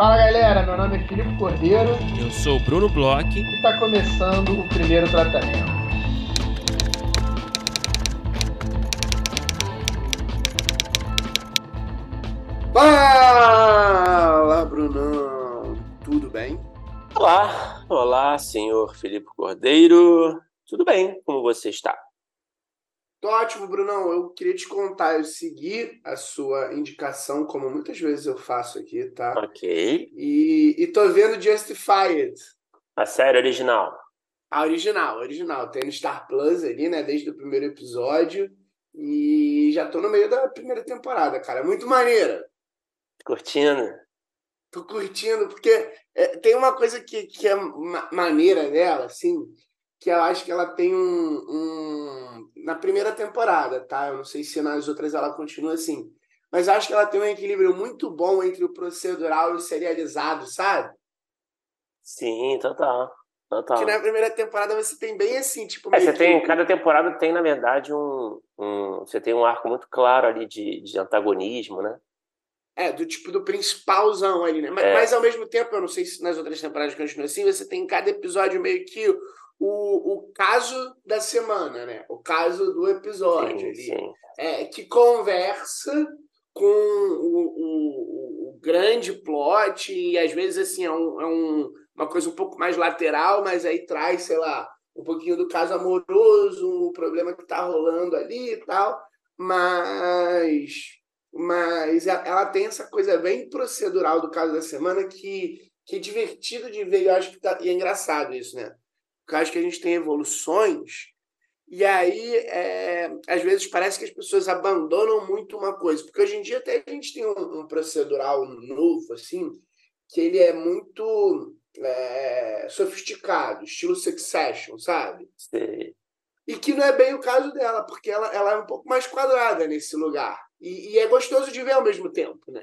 Fala galera, meu nome é Filipe Cordeiro. Eu sou o Bruno Bloch. E está começando o primeiro tratamento. Fala, Brunão! Tudo bem? Olá, olá, senhor Felipe Cordeiro. Tudo bem? Como você está? Tô ótimo, Brunão. Eu queria te contar, eu segui a sua indicação, como muitas vezes eu faço aqui, tá? Ok. E, e tô vendo Justified. A série original. A original, a original. Tem no Star Plus ali, né? Desde o primeiro episódio. E já tô no meio da primeira temporada, cara. Muito maneira. Curtindo? Tô curtindo, porque é, tem uma coisa que, que é ma maneira dela, assim, que eu acho que ela tem um, um, Na primeira temporada, tá? Eu não sei se nas outras ela continua assim. Mas acho que ela tem um equilíbrio muito bom entre o procedural e o serializado, sabe? Sim, total. Total. Que na primeira temporada você tem bem assim, tipo. É, você que... tem, cada temporada tem, na verdade, um, um. Você tem um arco muito claro ali de, de antagonismo, né? É, do tipo do principalzão ali, né? Mas, é. mas, ao mesmo tempo, eu não sei se nas outras temporadas continua assim, você tem em cada episódio meio que o, o caso da semana, né? O caso do episódio sim, ali. Sim. É, que conversa com o, o, o, grande plot, e às vezes assim, é, um, é um, uma coisa um pouco mais lateral, mas aí traz, sei lá, um pouquinho do caso amoroso, o problema que tá rolando ali e tal. Mas mas ela tem essa coisa bem procedural do caso da semana que, que é divertido de ver. Eu acho que tá, e é engraçado isso, né? Acho que a gente tem evoluções e aí é, às vezes parece que as pessoas abandonam muito uma coisa, porque hoje em dia até a gente tem um, um procedural novo assim que ele é muito é, sofisticado, estilo Succession, sabe? Sim. E que não é bem o caso dela, porque ela, ela é um pouco mais quadrada nesse lugar. E, e, é gostoso de ver ao mesmo tempo, né?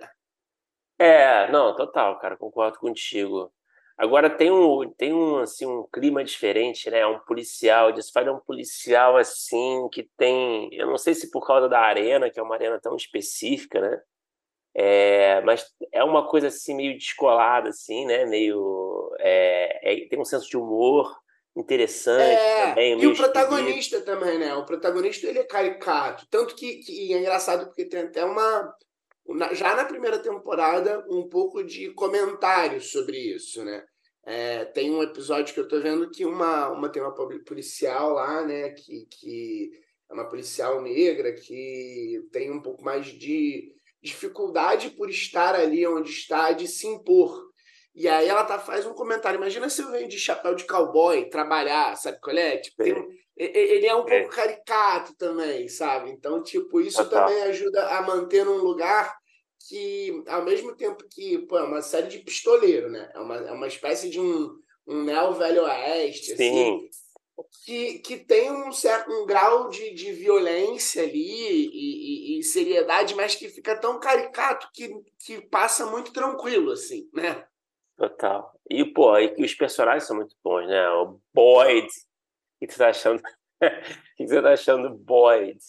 É, não, total, cara, concordo contigo. Agora tem um, tem um, assim, um clima diferente, né? Um policial, Desfile é um policial assim que tem, eu não sei se por causa da arena, que é uma arena tão específica, né? É, mas é uma coisa assim meio descolada, assim, né? Meio é, é, tem um senso de humor interessante é, também. E o protagonista também, né? O protagonista ele é caricato. Tanto que, que é engraçado porque tem até uma. Já na primeira temporada, um pouco de comentário sobre isso, né? É, tem um episódio que eu tô vendo que uma, uma tem uma policial lá, né? Que, que é uma policial negra que tem um pouco mais de dificuldade por estar ali onde está, de se impor. E aí ela tá, faz um comentário. Imagina se eu venho de chapéu de cowboy trabalhar, sabe qual é? Tipo, tem, ele é um pouco caricato também, sabe? Então, tipo, isso Total. também ajuda a manter num lugar que, ao mesmo tempo que, pô, é uma série de pistoleiro, né? É uma, é uma espécie de um, um neo-velho oeste, Sim. assim. Que, que tem um certo um grau de, de violência ali e, e, e seriedade, mas que fica tão caricato que, que passa muito tranquilo, assim, né? Total. E, pô, e os personagens são muito bons, né? O Boyd. O que você tá achando? o que você tá achando do Boyd?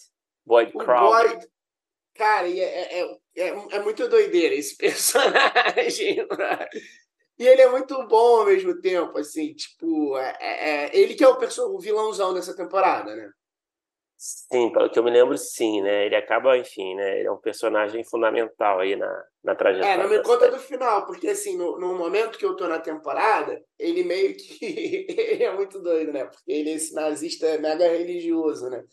Boyd Crowley. Boyd, cara, é, é, é, é, muito doideira esse personagem. e ele é muito bom ao mesmo tempo, assim, tipo, é, é ele que é o, o vilãozão dessa temporada, né? Sim, pelo que eu me lembro, sim, né? Ele acaba, enfim, né? Ele é um personagem fundamental aí na, na trajetória. É, não me conta do final, porque assim, no, no momento que eu tô na temporada, ele meio que. ele é muito doido, né? Porque ele é esse nazista mega religioso, né?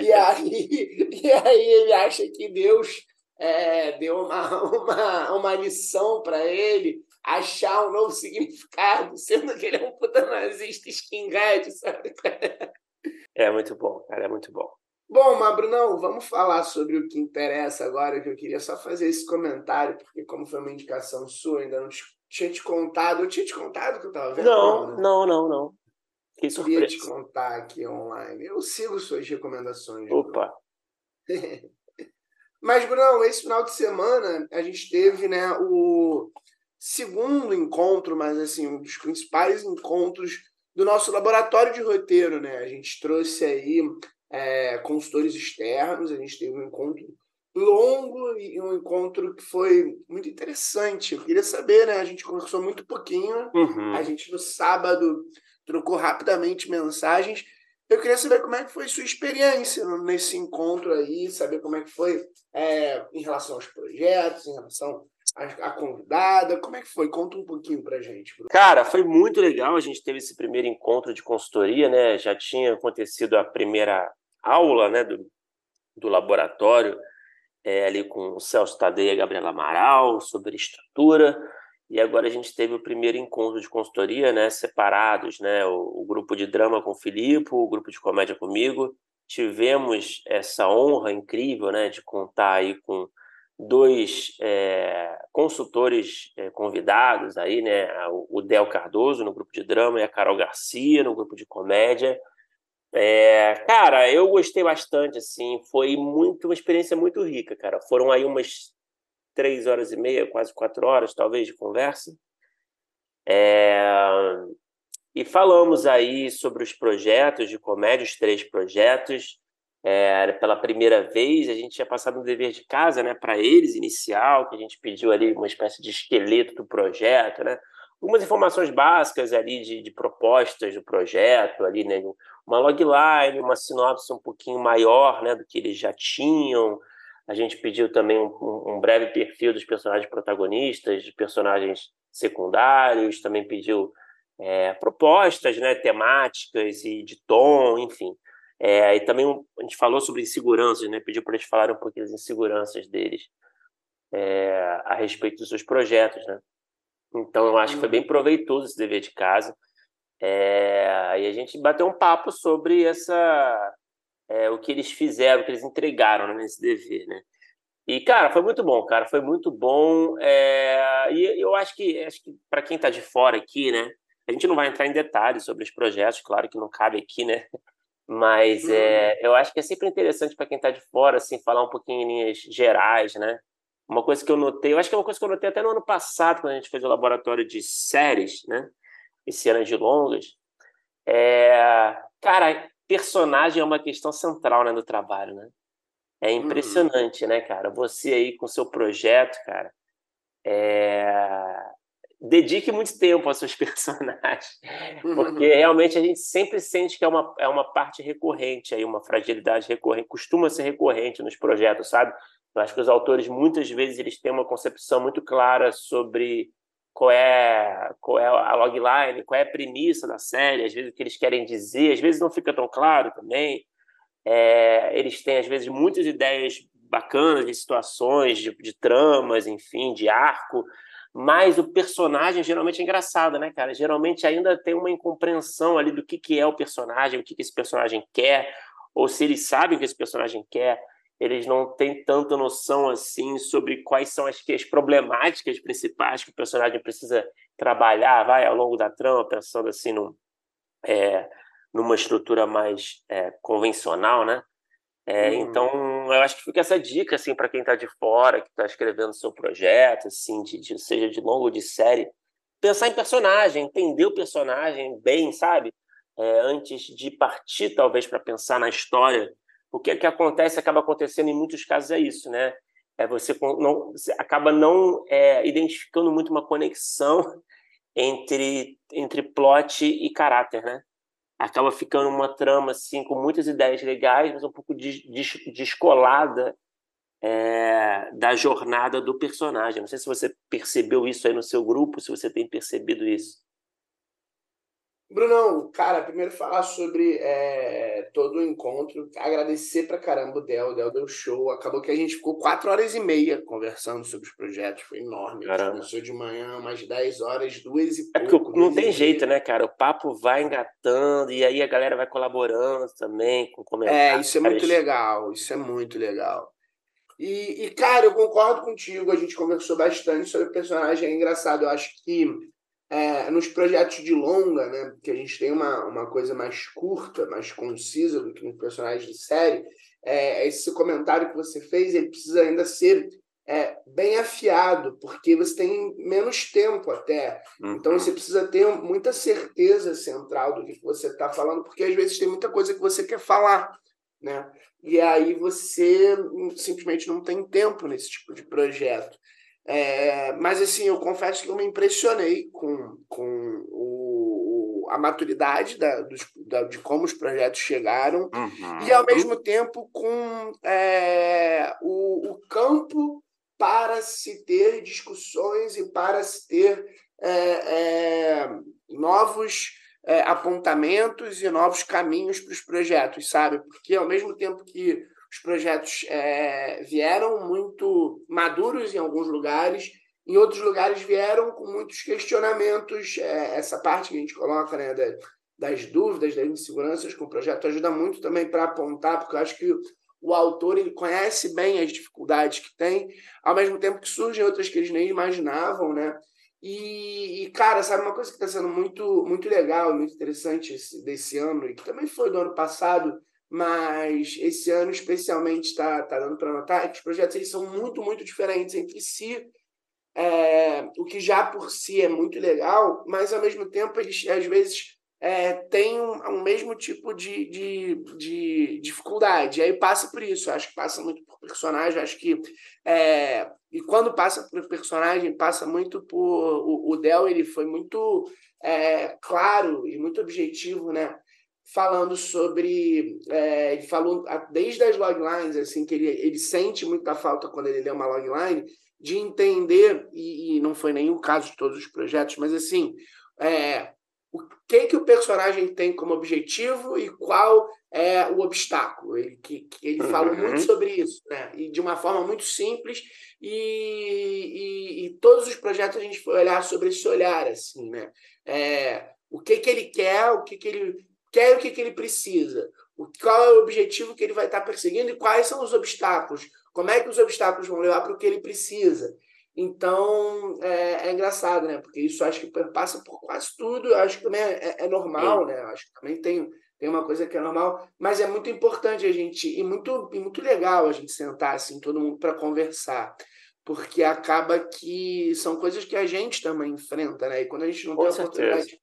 E aí, e aí ele acha que Deus é, deu uma, uma, uma lição para ele achar um novo significado, sendo que ele é um puta nazista skinhead, sabe? É muito bom, cara, é muito bom. Bom, mas Brunão, vamos falar sobre o que interessa agora, que eu queria só fazer esse comentário, porque como foi uma indicação sua, ainda não tinha te contado. Eu tinha te contado que eu estava vendo? Não, né? não, não, não. Que surpresa. Eu queria te contar aqui online. Eu sigo suas recomendações. Opa! mas, Brunão, esse final de semana a gente teve né, o segundo encontro, mas assim, um dos principais encontros do nosso laboratório de roteiro, né? A gente trouxe aí é, consultores externos, a gente teve um encontro longo e um encontro que foi muito interessante. Eu queria saber, né? A gente conversou muito pouquinho. Uhum. A gente no sábado trocou rapidamente mensagens. Eu queria saber como é que foi sua experiência nesse encontro aí, saber como é que foi é, em relação aos projetos, em relação à, convidada, como é que foi? Conta um pouquinho pra gente. Cara, foi muito legal. A gente teve esse primeiro encontro de consultoria, né? Já tinha acontecido a primeira aula, né, do, do laboratório é, ali com o Celso Tadeia e a Gabriela Amaral sobre estrutura. E agora a gente teve o primeiro encontro de consultoria, né, separados, né, o, o grupo de drama com o Filipe, o grupo de comédia comigo. Tivemos essa honra incrível, né, de contar aí com dois é, consultores é, convidados aí, né, o Del Cardoso no grupo de drama e a Carol Garcia no grupo de comédia. É, cara, eu gostei bastante, assim, foi muito uma experiência muito rica, cara. Foram aí umas três horas e meia, quase quatro horas, talvez, de conversa. É, e falamos aí sobre os projetos de comédia, os três projetos. É, pela primeira vez, a gente tinha passado um dever de casa, né, para eles, inicial, que a gente pediu ali uma espécie de esqueleto do projeto, né? Algumas informações básicas ali de, de propostas do projeto, ali, né? uma logline, uma sinopse um pouquinho maior né, do que eles já tinham. A gente pediu também um, um breve perfil dos personagens protagonistas, de personagens secundários, também pediu é, propostas né, temáticas e de tom, enfim. É, e também a gente falou sobre inseguranças, né, pediu para eles falarem um pouquinho das inseguranças deles é, a respeito dos seus projetos. Né? Então, eu acho que foi bem proveitoso esse dever de casa. É, e a gente bateu um papo sobre essa é, o que eles fizeram, o que eles entregaram né, nesse dever, né? E cara, foi muito bom, cara, foi muito bom. É, e eu acho que acho que para quem está de fora aqui, né? A gente não vai entrar em detalhes sobre os projetos, claro que não cabe aqui, né? Mas é, uhum. eu acho que é sempre interessante para quem está de fora, assim, falar um pouquinho em linhas gerais, né? Uma coisa que eu notei, eu acho que é uma coisa que eu notei até no ano passado, quando a gente fez o laboratório de séries, né? esse ano de longas. É, cara, personagem é uma questão central né, do trabalho, né? É hum. impressionante, hum. né, cara? Você aí com seu projeto, cara, é... dedique muito tempo aos seus personagens, porque realmente a gente sempre sente que é uma, é uma parte recorrente aí, uma fragilidade recorrente, costuma ser recorrente nos projetos, sabe? Eu acho que os autores muitas vezes eles têm uma concepção muito clara sobre qual é, qual é a logline, qual é a premissa da série, às vezes o que eles querem dizer, às vezes não fica tão claro também. É, eles têm, às vezes, muitas ideias bacanas de situações, de, de, tramas, enfim, de arco, mas o personagem geralmente é engraçado, né, cara? Geralmente ainda tem uma incompreensão ali do que, que é o personagem, o que, que esse personagem quer, ou se eles sabem o que esse personagem quer eles não têm tanta noção assim sobre quais são as, as problemáticas principais que o personagem precisa trabalhar, vai ao longo da trama, pensando assim num, é, numa estrutura mais é, convencional, né? É, uhum. Então, eu acho que fica essa dica assim para quem está de fora, que está escrevendo seu projeto, assim, de, de, seja de longo ou de série, pensar em personagem, entender o personagem bem, sabe? É, antes de partir talvez para pensar na história o que, é que acontece, acaba acontecendo em muitos casos é isso, né? É você, não, você acaba não é, identificando muito uma conexão entre, entre plot e caráter, né? Acaba ficando uma trama assim com muitas ideias legais, mas um pouco descolada é, da jornada do personagem. Não sei se você percebeu isso aí no seu grupo, se você tem percebido isso. Brunão, cara, primeiro falar sobre é, todo o encontro, agradecer pra caramba o Del, o Del deu show, acabou que a gente ficou quatro horas e meia conversando sobre os projetos, foi enorme, caramba. começou de manhã, umas 10 horas, duas e É porque não tem jeito, né, cara, o papo vai engatando e aí a galera vai colaborando também com comentários. É, isso é muito legal, isso é muito legal. E, e, cara, eu concordo contigo, a gente conversou bastante sobre o personagem, é engraçado, eu acho que é, nos projetos de longa, né, que a gente tem uma, uma coisa mais curta, mais concisa do que no personagem de série, é, esse comentário que você fez, ele precisa ainda ser é, bem afiado, porque você tem menos tempo até. Uhum. Então você precisa ter muita certeza central do que você está falando, porque às vezes tem muita coisa que você quer falar. né? E aí você simplesmente não tem tempo nesse tipo de projeto. É, mas assim, eu confesso que eu me impressionei com, com o, a maturidade da, dos, da, de como os projetos chegaram uhum. e, ao mesmo tempo, com é, o, o campo para se ter discussões e para se ter é, é, novos é, apontamentos e novos caminhos para os projetos, sabe? Porque ao mesmo tempo que os projetos é, vieram muito maduros em alguns lugares, em outros lugares vieram com muitos questionamentos. É, essa parte que a gente coloca né, das, das dúvidas, das inseguranças com o projeto ajuda muito também para apontar, porque eu acho que o autor ele conhece bem as dificuldades que tem, ao mesmo tempo que surgem outras que eles nem imaginavam, né? E, e cara, sabe uma coisa que está sendo muito, muito legal, muito interessante desse ano, e que também foi do ano passado, mas esse ano especialmente está tá dando para notar que os projetos eles são muito, muito diferentes entre si, é, o que já por si é muito legal, mas ao mesmo tempo eles às vezes é, têm um, um, mesmo tipo de, de, de dificuldade. E aí passa por isso, acho que passa muito por personagem, acho que é, e quando passa por personagem, passa muito por. O, o Del ele foi muito é, claro e muito objetivo, né? Falando sobre. É, ele falou desde as loglines, assim, que ele, ele sente muita falta quando ele lê uma logline, de entender, e, e não foi o caso de todos os projetos, mas assim, é, o que que o personagem tem como objetivo e qual é o obstáculo. Ele, que, que ele uhum. fala muito sobre isso, né? E de uma forma muito simples. E, e, e, todos os projetos a gente foi olhar sobre esse olhar, assim, né? É, o que que ele quer, o que que ele quer o que que ele precisa. O, qual é o objetivo que ele vai estar perseguindo e quais são os obstáculos. Como é que os obstáculos vão levar para o que ele precisa. Então, é, é, engraçado, né? Porque isso acho que passa por quase tudo. Eu acho que também é, é normal, né? Eu acho que também tem, tem uma coisa que é normal. Mas é muito importante a gente... E muito, e muito legal a gente sentar, assim, todo mundo para conversar. Porque acaba que são coisas que a gente também enfrenta, né? E quando a gente não Com tem a oportunidade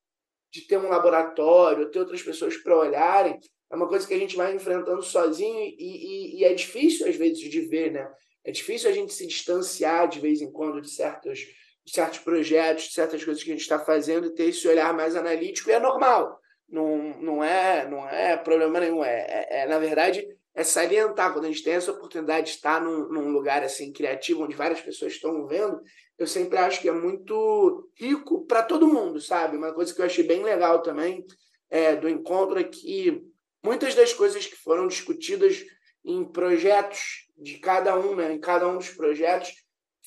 de ter um laboratório, ter outras pessoas para olharem, é uma coisa que a gente vai enfrentando sozinho e, e, e é difícil, às vezes, de ver, né? É difícil a gente se distanciar de vez em quando de certos, de certos projetos, de certas coisas que a gente está fazendo e ter esse olhar mais analítico, e é normal. Não, não, é, não é problema nenhum. É, é, é, na verdade, é salientar. Quando a gente tem essa oportunidade de estar num, num lugar assim criativo, onde várias pessoas estão vendo, eu sempre acho que é muito rico para todo mundo, sabe? Uma coisa que eu achei bem legal também é, do encontro é que muitas das coisas que foram discutidas em projetos de cada um, né, em cada um dos projetos,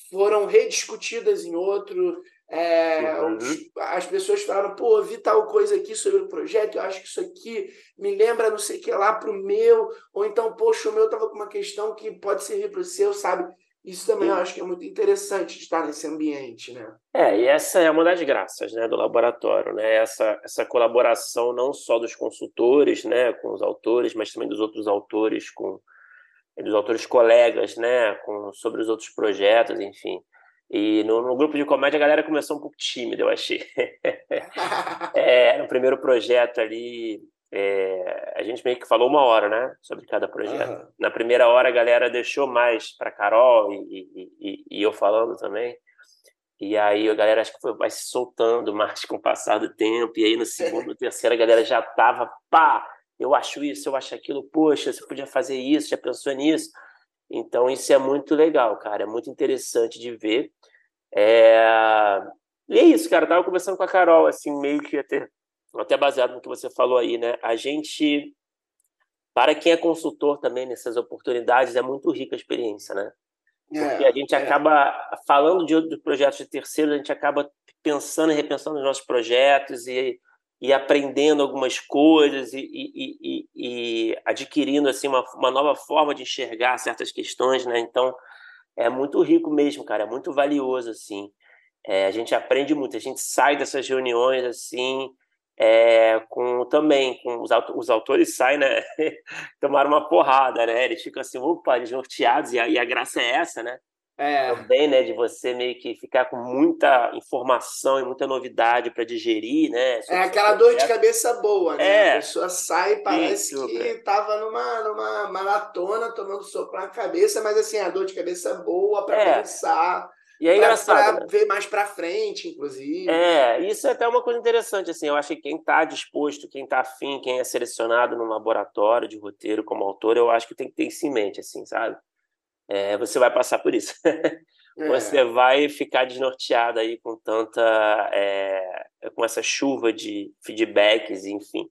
foram rediscutidas em outro. É, uhum. as pessoas falaram, pô, vi tal coisa aqui sobre o projeto, eu acho que isso aqui me lembra não sei o que lá para o meu, ou então, poxa, o meu estava com uma questão que pode servir para o seu, sabe? Isso também Sim. eu acho que é muito interessante de estar nesse ambiente, né? É, e essa é uma das graças né, do laboratório, né? Essa, essa colaboração não só dos consultores, né, com os autores, mas também dos outros autores com dos autores colegas, né, com, sobre os outros projetos, enfim. E no, no, grupo de comédia a galera começou um pouco tímida, eu achei. é, no primeiro projeto ali, é, a gente meio que falou uma hora, né, sobre cada projeto. Uhum. Na primeira hora a galera deixou mais para Carol e, e, e, eu falando também. E aí a galera acho que foi, vai se soltando mais com o passar do tempo. E aí no segundo, terceiro a galera já tava pá, eu acho isso, eu acho aquilo, poxa, você podia fazer isso, já pensou nisso? Então, isso é muito legal, cara, é muito interessante de ver. É... E é isso, cara, eu tava conversando com a Carol, assim, meio que até, até baseado no que você falou aí, né? A gente, para quem é consultor também nessas oportunidades, é muito rica a experiência, né? Porque é, a gente é. acaba falando de outros projetos de terceiros, a gente acaba pensando e repensando os nossos projetos e e aprendendo algumas coisas e, e, e, e adquirindo assim uma, uma, nova forma de enxergar certas questões, né? Então é muito rico mesmo, cara, é muito valioso assim. É, a gente aprende muito, a gente sai dessas reuniões assim é, com também com os, os autores saem, né? Tomaram uma porrada, né? Eles ficam assim, opa, desnorteados e a, e a graça é essa, né? É. também, né? De você meio que ficar com muita informação e muita novidade para digerir, né? é aquela dor de cabeça boa, né? É. A pessoa sai e parece Isso, que estava numa, numa maratona tomando sopa na cabeça, mas assim, a dor de cabeça boa para é. pensar. E é engraçado. Pra né? ver mais para frente, inclusive. É, isso é até uma coisa interessante, assim. Eu acho que quem está disposto, quem está afim, quem é selecionado no laboratório de roteiro como autor, eu acho que tem que ter isso em mente, assim, sabe? É, você vai passar por isso. É. Você vai ficar desnorteado aí com tanta. É, com essa chuva de feedbacks, enfim.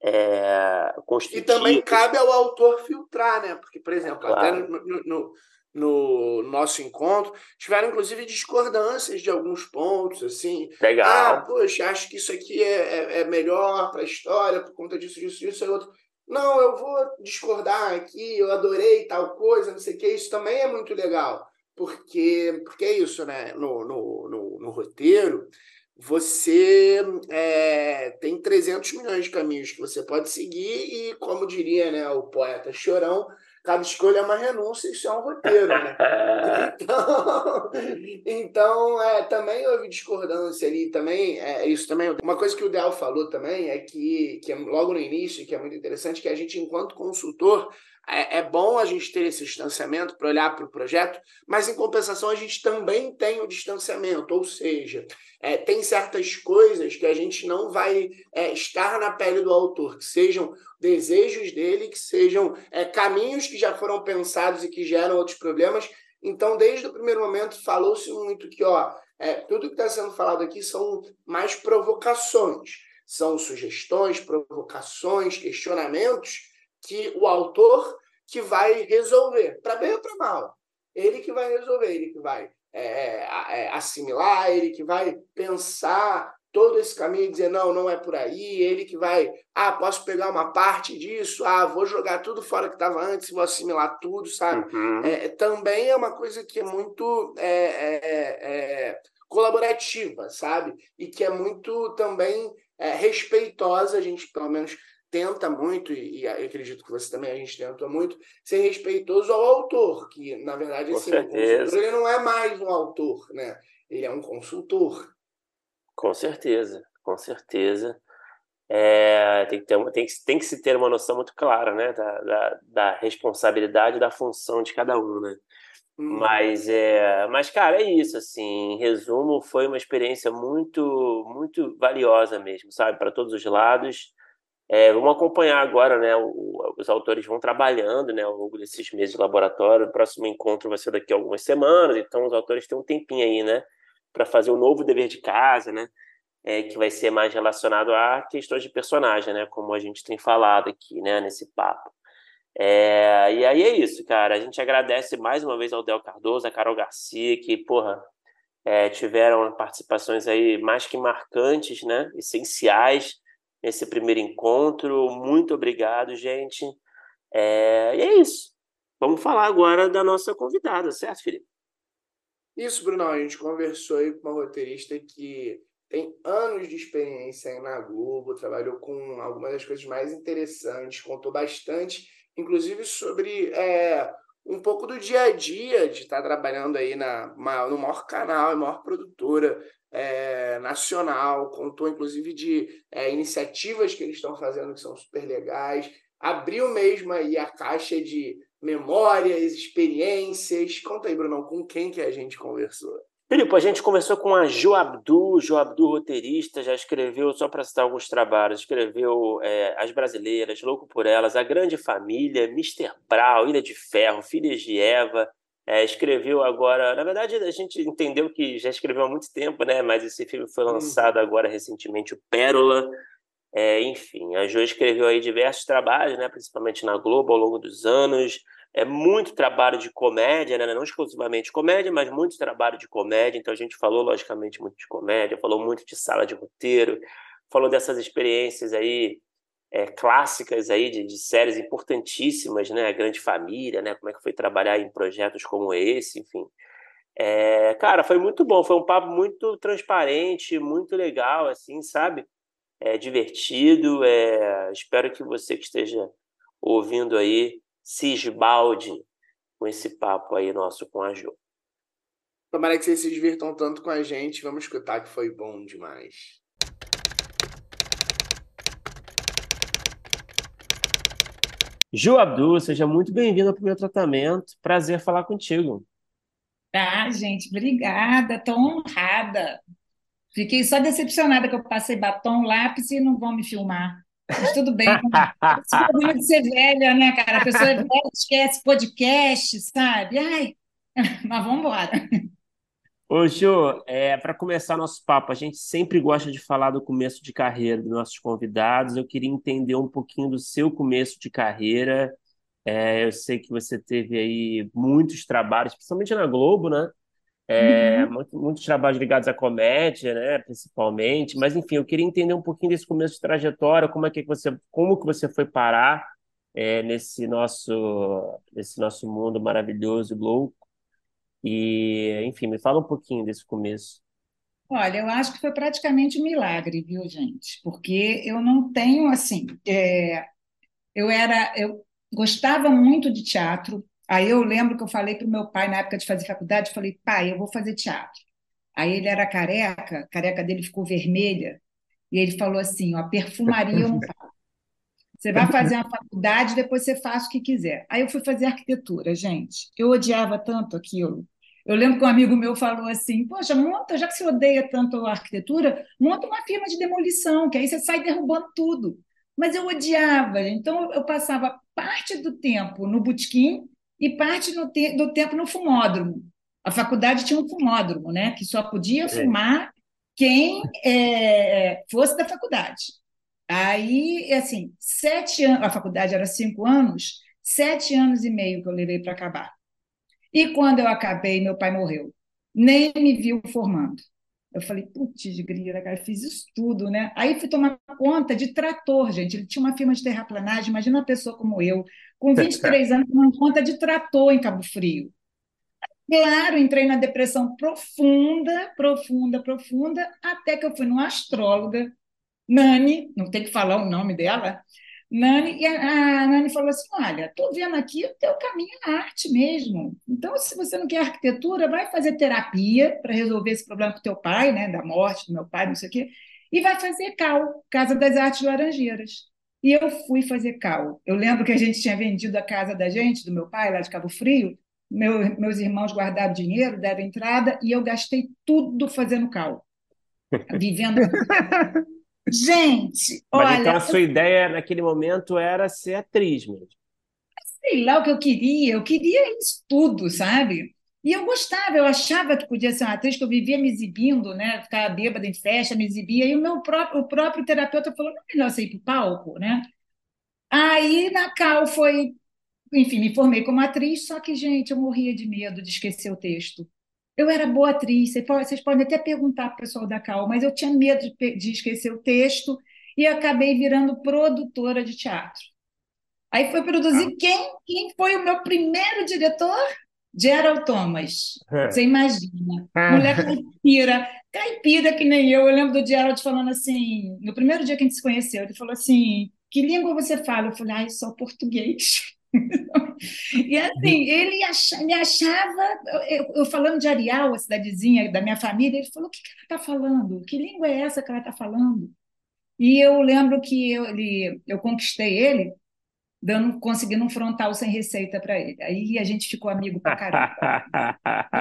É, e também cabe ao autor filtrar, né? Porque, por exemplo, claro. até no, no, no, nosso encontro, tiveram inclusive discordâncias de alguns pontos, assim. Legal. Ah, poxa, acho que isso aqui é, é, é melhor para a história por conta disso, disso, disso e outro. Não, eu vou discordar aqui, eu adorei tal coisa, não sei o que, isso também é muito legal. Porque, porque é isso, né? No, no, no, no roteiro, você é, tem 300 milhões de caminhos que você pode seguir e, como diria né, o poeta Chorão, cada escolha é uma renúncia, isso é um roteiro, né? Então, então é, também houve discordância ali, também, é, isso também, uma coisa que o Del falou também é que, que é logo no início, que é muito interessante, que a gente, enquanto consultor, é, é bom a gente ter esse distanciamento para olhar para o projeto, mas em compensação a gente também tem o distanciamento, ou seja, é, tem certas coisas que a gente não vai é, estar na pele do autor, que sejam desejos dele, que sejam é, caminhos que já foram pensados e que geram outros problemas. Então, desde o primeiro momento, falou-se muito que ó, é, tudo que está sendo falado aqui são mais provocações, são sugestões, provocações, questionamentos que o autor que vai resolver, para bem ou para mal. Ele que vai resolver, ele que vai é, é, é, assimilar, ele que vai pensar todo esse caminho e dizer, não, não é por aí, ele que vai, ah, posso pegar uma parte disso, ah, vou jogar tudo fora que estava antes, vou assimilar tudo, sabe? Uhum. É, também é uma coisa que é muito é, é, colaborativa, sabe? E que é muito também respeitosa, a gente, pelo menos, tenta muito, e, e acredito que você também, a gente tenta muito, ser respeitoso ao autor, que, na verdade, assim, ele não é mais um autor, né? Ele é um consultor. Com certeza, com certeza. É, tem, que ter uma, tem, que, tem que se ter uma noção muito clara, né? Da, da, da responsabilidade da função de cada um, né? Hum. Mas, é, mas, cara, é isso, assim, em resumo, foi uma experiência muito, muito valiosa mesmo, sabe? Para todos os lados. É, vamos acompanhar agora, né? O, os autores vão trabalhando, né? Ao longo desses meses de laboratório. O próximo encontro vai ser daqui a algumas semanas, então os autores têm um tempinho aí, né? Para fazer o novo dever de casa, né? É, que vai ser mais relacionado a questões de personagem, né? Como a gente tem falado aqui, né? Nesse papo. É, e aí é isso, cara. A gente agradece mais uma vez ao Del Cardoso, a Carol Garcia, que, porra, é, tiveram participações aí mais que marcantes, né? Essenciais nesse primeiro encontro. Muito obrigado, gente. É... E é isso. Vamos falar agora da nossa convidada, certo, Felipe? Isso, Bruno. A gente conversou aí com uma roteirista que tem anos de experiência aí na Globo, trabalhou com algumas das coisas mais interessantes, contou bastante, inclusive sobre é, um pouco do dia a dia de estar trabalhando aí na, no maior canal, maior produtora é, nacional, contou inclusive de é, iniciativas que eles estão fazendo que são super legais, abriu mesmo aí a caixa de memórias, experiências. Conta aí, Brunão, com quem que a gente conversou? Filipe, a gente conversou com a Jo Abdu, Jo Abdu roteirista, já escreveu, só para citar alguns trabalhos, escreveu é, As Brasileiras, Louco por Elas, A Grande Família, Mr. Brown, Ilha de Ferro, Filhas de Eva, é, escreveu agora. Na verdade, a gente entendeu que já escreveu há muito tempo, né? Mas esse filme foi lançado uhum. agora recentemente, o Pérola. É, enfim, a Jo escreveu aí diversos trabalhos, né? Principalmente na Globo ao longo dos anos. É muito trabalho de comédia, né? Não exclusivamente comédia, mas muito trabalho de comédia. Então a gente falou, logicamente, muito de comédia, falou muito de sala de roteiro, falou dessas experiências aí é, clássicas aí de, de, séries importantíssimas, né? A Grande Família, né? Como é que foi trabalhar em projetos como esse, enfim. É, cara, foi muito bom, foi um papo muito transparente, muito legal, assim, sabe? É divertido. É, espero que você que esteja ouvindo aí se esbalde com esse papo aí nosso com a Jo. Tomara que vocês se divirtam tanto com a gente. Vamos escutar que foi bom demais. Ju Abdul, seja muito bem-vindo ao primeiro tratamento. Prazer falar contigo. Tá, gente, obrigada. Estou honrada. Fiquei só decepcionada que eu passei batom, lápis e não vão me filmar. Mas tudo bem. Esse problema de ser velha, né, cara? A pessoa é velha, esquece podcast, sabe? Ai, mas vamos embora. Ô, Ju, é, para começar nosso papo, a gente sempre gosta de falar do começo de carreira dos nossos convidados. Eu queria entender um pouquinho do seu começo de carreira. É, eu sei que você teve aí muitos trabalhos, principalmente na Globo, né? É, Uhum. muito- muitos trabalhos ligados à comédia, né, principalmente. Mas enfim, eu queria entender um pouquinho desse começo de trajetória, como é que você, como que você foi parar é, nesse nosso, nesse nosso mundo maravilhoso e louco. E, enfim, me fala um pouquinho desse começo. Olha, eu acho que foi praticamente um milagre, viu, gente? Porque eu não tenho, assim, é, eu era, eu gostava muito de teatro. Aí eu lembro que eu falei para o meu pai, na época de fazer faculdade, eu falei, pai, eu vou fazer teatro. Aí ele era careca, a careca dele ficou vermelha, e ele falou assim, ó, perfumaria eu não faço. Você vai fazer uma faculdade, depois você faz o que quiser. Aí eu fui fazer arquitetura, gente. Eu odiava tanto aquilo. Eu lembro que um amigo meu falou assim: Poxa, monta, já que você odeia tanto a arquitetura, monta uma firma de demolição, que aí você sai derrubando tudo. Mas eu odiava, então eu passava parte do tempo no botequim e parte te- do tempo no fumódromo. A faculdade tinha um fumódromo, né? Que só podia Sim. fumar quem é, fosse da faculdade. Aí, assim, sete anos, a faculdade era cinco anos, sete anos e meio que eu levei para acabar. E quando eu acabei, meu pai morreu. Nem me viu formando. Eu falei, putz, grila, cara, fiz isso tudo, né? Aí fui tomar conta de trator, gente. Ele tinha uma firma de terraplanagem, imagina uma pessoa como eu, com 23 anos, tomando conta de trator em Cabo Frio. Claro, entrei na depressão profunda, profunda, profunda, até que eu fui numa astróloga, Nani, não tem que falar o nome dela, Nani, e a, a Nani falou assim: Olha, estou vendo aqui o teu caminho é arte mesmo. Então, se você não quer arquitetura, vai fazer terapia para resolver esse problema com teu pai, né, da morte do meu pai, não sei o quê, e vai fazer CAL, Casa das Artes Laranjeiras. E eu fui fazer CAL. Eu lembro que a gente tinha vendido a casa da gente, do meu pai, lá de Cabo Frio. Meu, meus irmãos guardaram dinheiro, deram entrada, e eu gastei tudo fazendo CAL. Vivendo. Gente, Mas então olha, a sua ideia naquele momento era ser atriz mesmo. sei lá o que eu queria, eu queria isso tudo, sabe? E eu gostava, eu achava que podia ser uma atriz, que eu vivia me exibindo, né? Ficava bêbada em festa, me exibia, e o meu próprio, o próprio terapeuta falou: não é melhor você ir para o palco, né? Aí na Cal foi, enfim, me formei como atriz, só que, gente, eu morria de medo de esquecer o texto. Eu era boa atriz, vocês podem, até perguntar para o pessoal da Cal, mas eu tinha medo de, de esquecer o texto e acabei virando produtora de teatro. Aí foi produzir quem? Quem foi o meu primeiro diretor? Gerald Thomas. Você imagina. Mulher caipira, caipira que nem eu. Eu lembro do Gerald falando assim, no primeiro dia que a gente se conheceu, ele falou assim: Que língua você fala? Eu falei, ai, só português. E assim, ele acha- me achava, eu, eu falando de Arial, a cidadezinha da minha família, ele falou: O que que ela está falando? Que língua é essa que ela está falando? E eu lembro que eu, ele, eu conquistei ele dando, conseguindo um frontal sem receita para ele. Aí a gente ficou amigo pra caramba.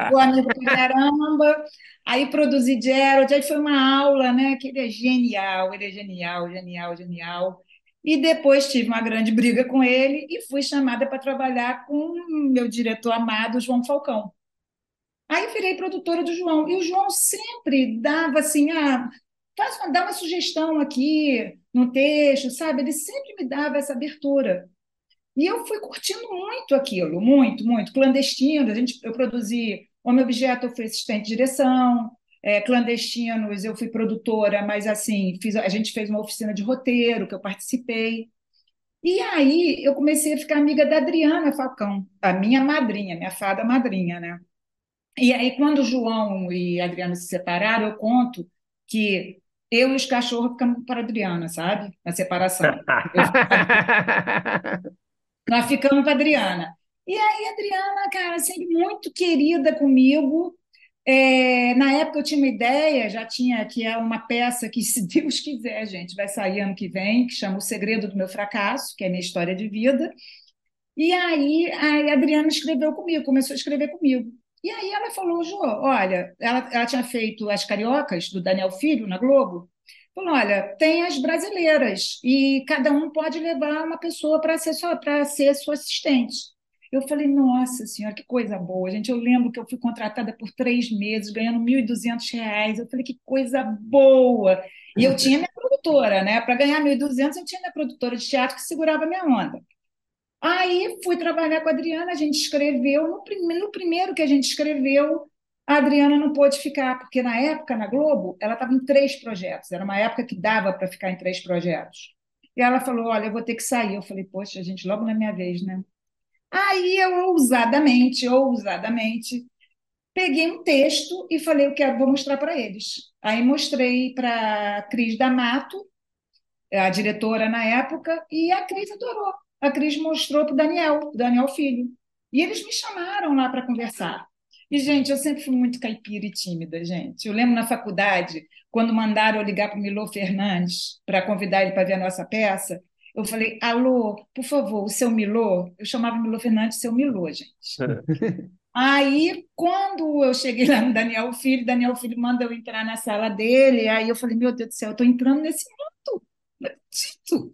Ficou amigo pra caramba. Aí produzi Gerald, aí foi uma aula, né? Que ele é genial, ele é genial, genial, genial. E depois tive uma grande briga com ele e fui chamada para trabalhar com meu diretor amado, João Falcão. Aí virei produtora do João. E o João sempre dava assim, ah, faz uma, dá uma sugestão aqui no texto, sabe? Ele sempre me dava essa abertura. E eu fui curtindo muito aquilo, muito, muito. Clandestino, a gente, eu produzi Homem Objeto, eu fui assistente de direção. É, clandestinos, eu fui produtora, mas assim, fiz, a gente fez uma oficina de roteiro que eu participei. E aí eu comecei a ficar amiga da Adriana Falcão, a minha madrinha, minha fada madrinha, né? E aí, quando o João e a Adriana se separaram, eu conto que eu e os cachorros ficamos para a Adriana, sabe? Na separação. Nós ficamos para a Adriana. E aí, a Adriana, cara, sempre muito querida comigo, É, na época eu tinha uma ideia, já tinha, que é uma peça que, se Deus quiser, gente, vai sair ano que vem, que chama O Segredo do Meu Fracasso, que é a minha história de vida. E aí a Adriana escreveu comigo, começou a escrever comigo. E aí ela falou, Jô, olha, ela, ela tinha feito As Cariocas, do Daniel Filho, na Globo. Falou, olha, tem as brasileiras, e cada um pode levar uma pessoa para ser, sua, ser sua assistente. Eu falei, nossa senhora, que coisa boa, gente. Eu lembro que eu fui contratada por três meses, ganhando R$ 1.200. Eu falei, que coisa boa. E eu tinha minha produtora, né? Para ganhar R$ 1.200, eu tinha minha produtora de teatro que segurava minha onda. Aí fui trabalhar com a Adriana, a gente escreveu. No, prim no primeiro que a gente escreveu, a Adriana não pôde ficar, porque na época, na Globo, ela estava em três projetos. Era uma época que dava para ficar em três projetos. E ela falou: Olha, eu vou ter que sair. Eu falei: Poxa, gente, logo na minha vez, né? Aí eu ousadamente, ousadamente, peguei um texto e falei: Eu quero, vou mostrar para eles. Aí mostrei para a Cris D'Amato, a diretora na época, e a Cris adorou. A Cris mostrou para o Daniel, o Daniel Filho. E eles me chamaram lá para conversar. E, gente, eu sempre fui muito caipira e tímida, gente. Eu lembro na faculdade, quando mandaram eu ligar para o Milô Fernandes para convidar ele para ver a nossa peça, eu falei, alô, por favor, o seu Milô, eu chamava o Milô Fernandes seu Milô, gente. aí, quando eu cheguei lá no Daniel Filho, Daniel Filho manda eu entrar na sala dele, aí eu falei, meu Deus do céu, eu estou entrando nesse mundo, não acredito.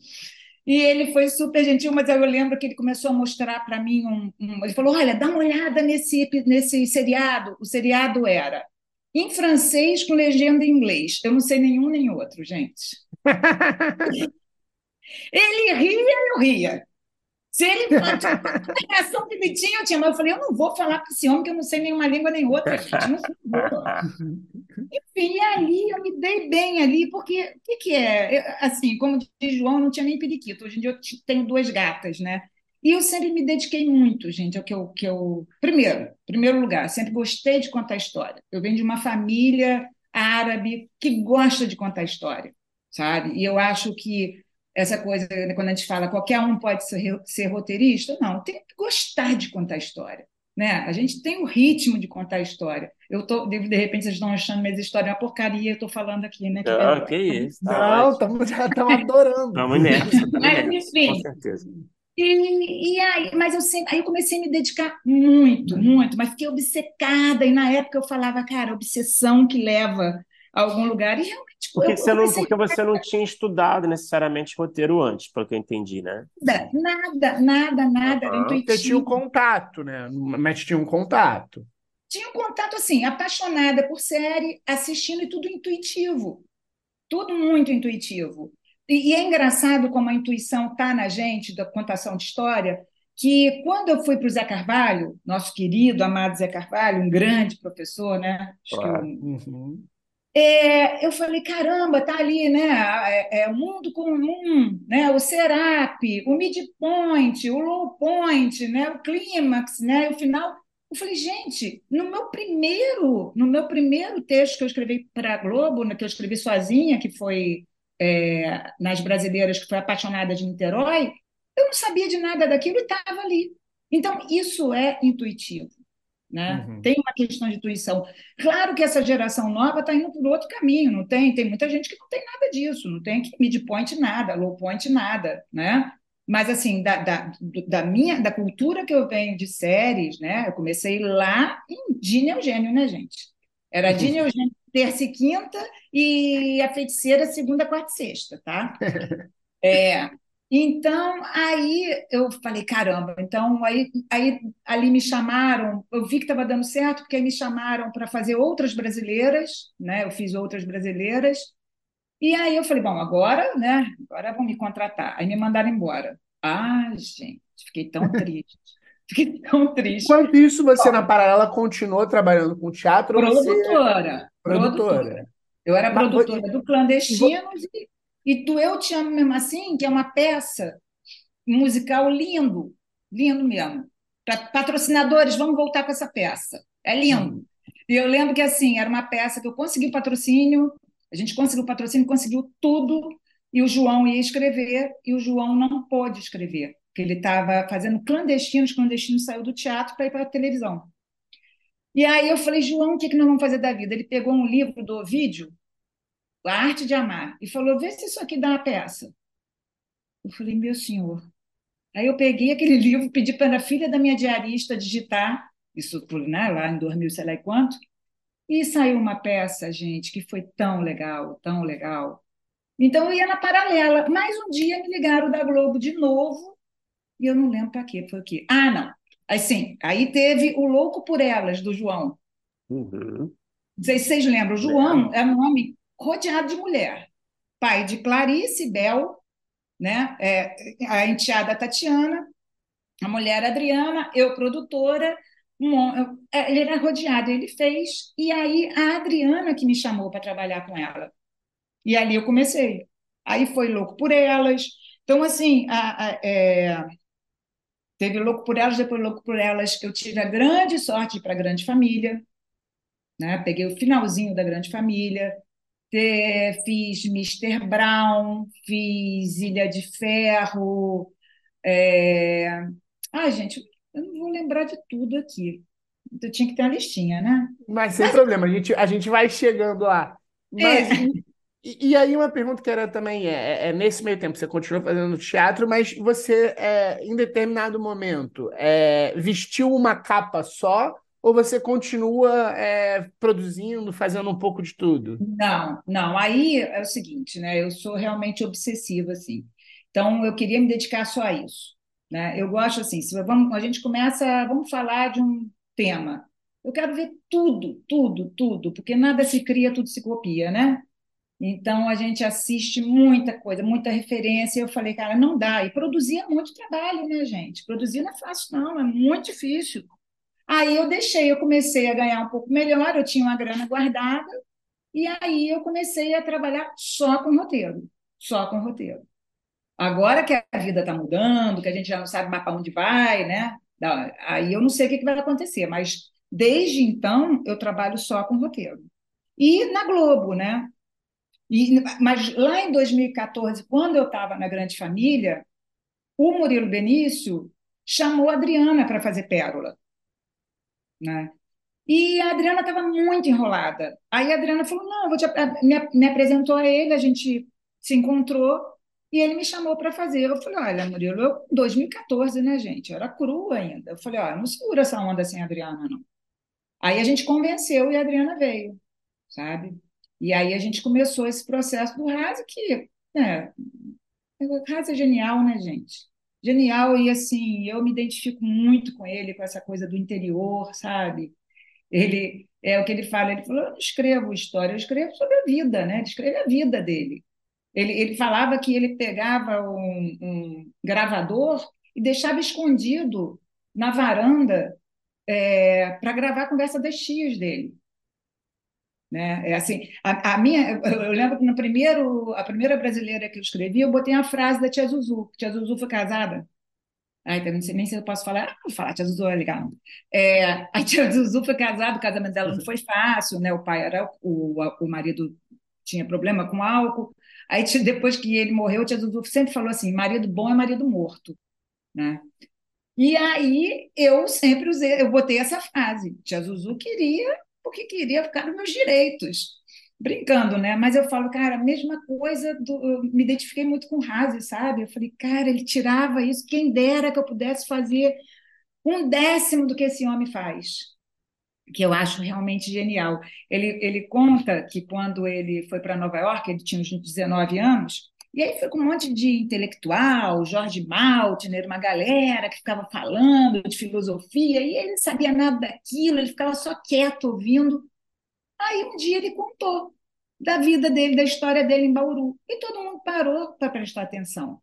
E ele foi super gentil, mas eu lembro que ele começou a mostrar para mim um, um, Ele falou: olha, dá uma olhada nesse, nesse seriado. O seriado era em francês com legenda em inglês. Eu não sei nenhum nem outro, gente. ele ria, eu ria. Se ele reação que ele tinha, eu tinha, mas eu falei, eu não vou falar para esse homem que eu não sei nenhuma língua nem outra, gente. Não. Enfim, ali eu me dei bem ali, porque o que, que é? Eu, assim, como diz João, eu não tinha nem periquito. Hoje em dia eu tenho duas gatas, né? E eu sempre me dediquei muito, gente, ao que eu, que eu. Primeiro, primeiro lugar, sempre gostei de contar história. Eu venho de uma família árabe que gosta de contar história, sabe? E eu acho que essa coisa, quando a gente fala qualquer um pode ser, ser roteirista, não, tem que gostar de contar história. Né? A gente tem o ritmo de contar história. Eu tô, de, de repente, vocês estão achando minhas histórias uma porcaria, eu estou falando aqui, né? Que, ah, que isso. Tá não, estamos adorando. Estamos nessa. Mas, enfim. Com certeza. E, e, aí, mas eu sempre, aí eu comecei a me dedicar muito, muito, mas fiquei obcecada, e na época eu falava, cara, obsessão que leva a algum lugar, e realmente porque, você, não, porque você não tinha estudado necessariamente roteiro antes, pelo que eu entendi, né? Nada, nada, nada. Uhum. Intuitivo. Você tinha um contato, né? Mas tinha um contato. Tinha um contato, assim, apaixonada por série, assistindo e tudo intuitivo. Tudo muito intuitivo. E, e é engraçado como a intuição está na gente, da contação de história, que quando eu fui para o Zé Carvalho, nosso querido, amado Zé Carvalho, um grande professor, né? Acho claro. que um, uhum é, eu falei, caramba, tá ali, né? É, é, o mundo comum, né? O Serap, o midpoint, o low point, né? O clímax, né? O final. Eu falei, gente, no meu primeiro, no meu primeiro texto que eu escrevi para a Globo, que eu escrevi sozinha, que foi é, nas brasileiras, que foi apaixonada de Niterói, eu não sabia de nada daquilo e estava ali. Então, isso é intuitivo. Né? Uhum. Tem uma questão de intuição. Claro que essa geração nova está indo por outro caminho, não tem? Tem muita gente que não tem nada disso, não tem que midpoint nada, low point nada, né? Mas assim, da, da, da, minha da cultura que eu venho de séries, né? Eu comecei lá em Dina Eugênio, né, gente? Era uhum. Dina Eugênio terça e quinta e a feiticeira segunda, quarta e sexta, tá? É, então, aí eu falei, caramba, então aí, aí ali me chamaram, eu vi que estava dando certo, porque aí me chamaram para fazer outras brasileiras, né? Eu fiz outras brasileiras, e aí eu falei, bom, agora, né? Agora vão me contratar. Aí me mandaram embora. Ah, gente, fiquei tão triste. Fiquei tão triste. Enquanto isso, você, na paralela, continuou trabalhando com teatro? Produtora. Você... Produtora. produtora. Eu era produtora do Clandestinos e e do Eu Te Amo Mesmo Assim, que é uma peça musical lindo, lindo mesmo. Patrocinadores, vamos voltar com essa peça. É lindo. E eu lembro que assim, era uma peça que eu consegui patrocínio, a gente conseguiu patrocínio, conseguiu tudo, e o João ia escrever, e o João não pôde escrever, porque ele estava fazendo clandestinos, clandestinos saiu do teatro para ir para a televisão. E aí eu falei, João, o que, que nós vamos fazer da vida? Ele pegou um livro do Ovídio, A Arte de Amar, e falou, vê se isso aqui dá uma peça. Eu falei, meu senhor. Aí eu peguei aquele livro, pedi para a filha da minha diarista digitar, isso né, lá em 2000, sei lá e quanto, e saiu uma peça, gente, que foi tão legal, tão legal. Então eu ia na paralela. Mais um dia me ligaram da Globo de novo, e eu não lembro para quê, foi o quê? Ah, não. Assim, aí teve o Louco por Elas, do João. Uhum. Não sei se vocês lembram. O João é um homem rodeado de mulher. Pai de Clarice Bel, né? É, a enteada Tatiana, a mulher Adriana, eu produtora. Um, é, ele era rodeado, ele fez. E aí a Adriana que me chamou para trabalhar com ela. E ali eu comecei. Aí foi Louco por Elas. Então, assim, a, a, é, Teve Louco por Elas, depois Louco por Elas. Eu tive a grande sorte para a Grande Família. Né? Peguei o finalzinho da Grande Família. Fiz Mr. Brown, fiz Ilha de Ferro. É... Ah, gente, eu não vou lembrar de tudo aqui. Eu tinha que ter uma listinha, né? Mas sem Mas... problema, a gente, a gente vai chegando lá. Mas, é. E, e, aí uma pergunta que era também, é, é, é, nesse meio tempo, você continua fazendo teatro, mas você, é, em determinado momento, é, vestiu uma capa só ou você continua é, produzindo, fazendo um pouco de tudo? Não, não. Aí é o seguinte, né? Eu sou realmente obsessiva, assim. Então, eu queria me dedicar só a isso. Né? Eu gosto, assim, se vamos, a gente começa, vamos falar de um tema. Eu quero ver tudo, tudo, tudo, porque nada se cria, tudo se copia, né? Então a gente assiste muita coisa, muita referência. Eu falei, cara, não dá. E produzir é muito trabalho, né, gente? Produzir não é fácil, não, é muito difícil. Aí eu deixei, eu comecei a ganhar um pouco melhor, eu tinha uma grana guardada, e aí eu comecei a trabalhar só com roteiro, só com roteiro. Agora que a vida está mudando, que a gente já não sabe mais para onde vai, né? Aí eu não sei o que vai acontecer, mas desde então eu trabalho só com roteiro. E na Globo, né? E, mas lá em 2014, quando eu estava na Grande Família, o Murilo Benício chamou a Adriana para fazer Pérola. Né? E a Adriana estava muito enrolada. Aí a Adriana falou: Não, vou te, me, me apresentou a ele, a gente se encontrou e ele me chamou para fazer. Eu falei: Olha, Murilo, eu, 2014, né, gente? Eu era crua ainda. Eu falei: Olha, não segura essa onda sem a Adriana, não. Aí a gente convenceu e a Adriana veio, sabe? E aí a gente começou esse processo do Raso, que né, é genial, né, gente? Genial, e assim, eu me identifico muito com ele, com essa coisa do interior, sabe? Ele é o que ele fala, ele falou, eu não escrevo história, eu escrevo sobre a vida, né? Escreve a vida dele. Ele, ele falava que ele pegava um, um gravador e deixava escondido na varanda é, para gravar a conversa das tias dele. Né? É assim, a, a, minha, eu lembro que no primeiro, a primeira brasileira que eu escrevi, eu botei a frase da tia Zuzu. Tia Zuzu foi casada. Ai, então não sei nem se eu posso falar. Ah, vou falar, tia Zuzu é legal. É, a tia Zuzu foi casada, o casamento dela não foi fácil, né? O pai era o, o marido tinha problema com álcool. Aí depois que ele morreu, tia Zuzu sempre falou assim: marido bom é marido morto, né? E aí eu sempre usei, eu botei essa frase. Tia Zuzu queria porque queria ficar nos meus direitos. Brincando, né? Mas eu falo, cara, a mesma coisa, do, me identifiquei muito com o Razi, sabe? Eu falei, cara, ele tirava isso, quem dera que eu pudesse fazer um décimo do que esse homem faz que eu acho realmente genial. Ele, ele conta que quando ele foi para Nova York, ele tinha uns 19 anos, e aí foi com um monte de intelectual, Jorge Maltner, uma galera que ficava falando de filosofia, e ele não sabia nada daquilo, ele ficava só quieto ouvindo. Aí um dia ele contou da vida dele, da história dele em Bauru, e todo mundo parou para prestar atenção.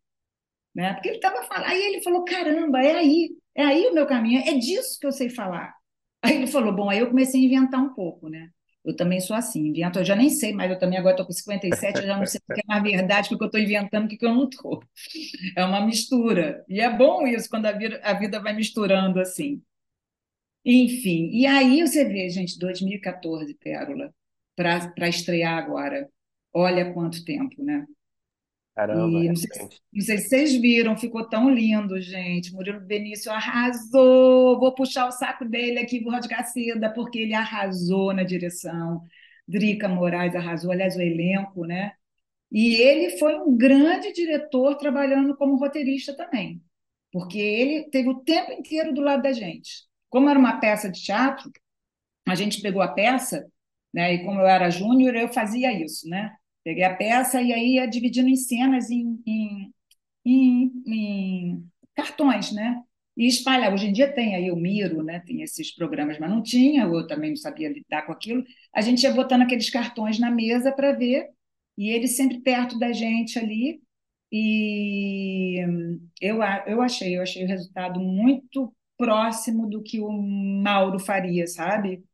Né? Porque ele estava falando, aí ele falou: caramba, é aí, é aí o meu caminho, é disso que eu sei falar. Aí ele falou: bom, aí eu comecei a inventar um pouco, né? Eu também sou assim, invento, eu já nem sei, mas eu também agora estou com 57, eu já não sei o que é na verdade, o que eu estou inventando, o que eu não estou. É uma mistura. E é bom isso, quando a vida, a vida vai misturando assim. Enfim, e aí você vê, gente, 2014, Pérola, para estrear agora. Olha quanto tempo, né? Caramba, E não sei, se- não sei se vocês viram, ficou tão lindo, gente. Murilo Benício arrasou. Vou puxar o saco dele aqui, vou rasgar seda, porque ele arrasou na direção. Drica Moraes arrasou, aliás, o elenco, né? E ele foi um grande diretor trabalhando como roteirista também, porque ele teve o tempo inteiro do lado da gente. Como era uma peça de teatro, a gente pegou a peça, né? E como eu era júnior, eu fazia isso, né? Peguei a peça e aí ia dividindo em cenas, em, em, em, em cartões, né? E espalhava. Hoje em dia tem aí o Miro, né? Tem esses programas, mas não tinha, eu também não sabia lidar com aquilo. A gente ia botando aqueles cartões na mesa para ver, e ele sempre perto da gente ali. E eu, eu achei, eu achei o resultado muito próximo do que o Mauro faria, sabe?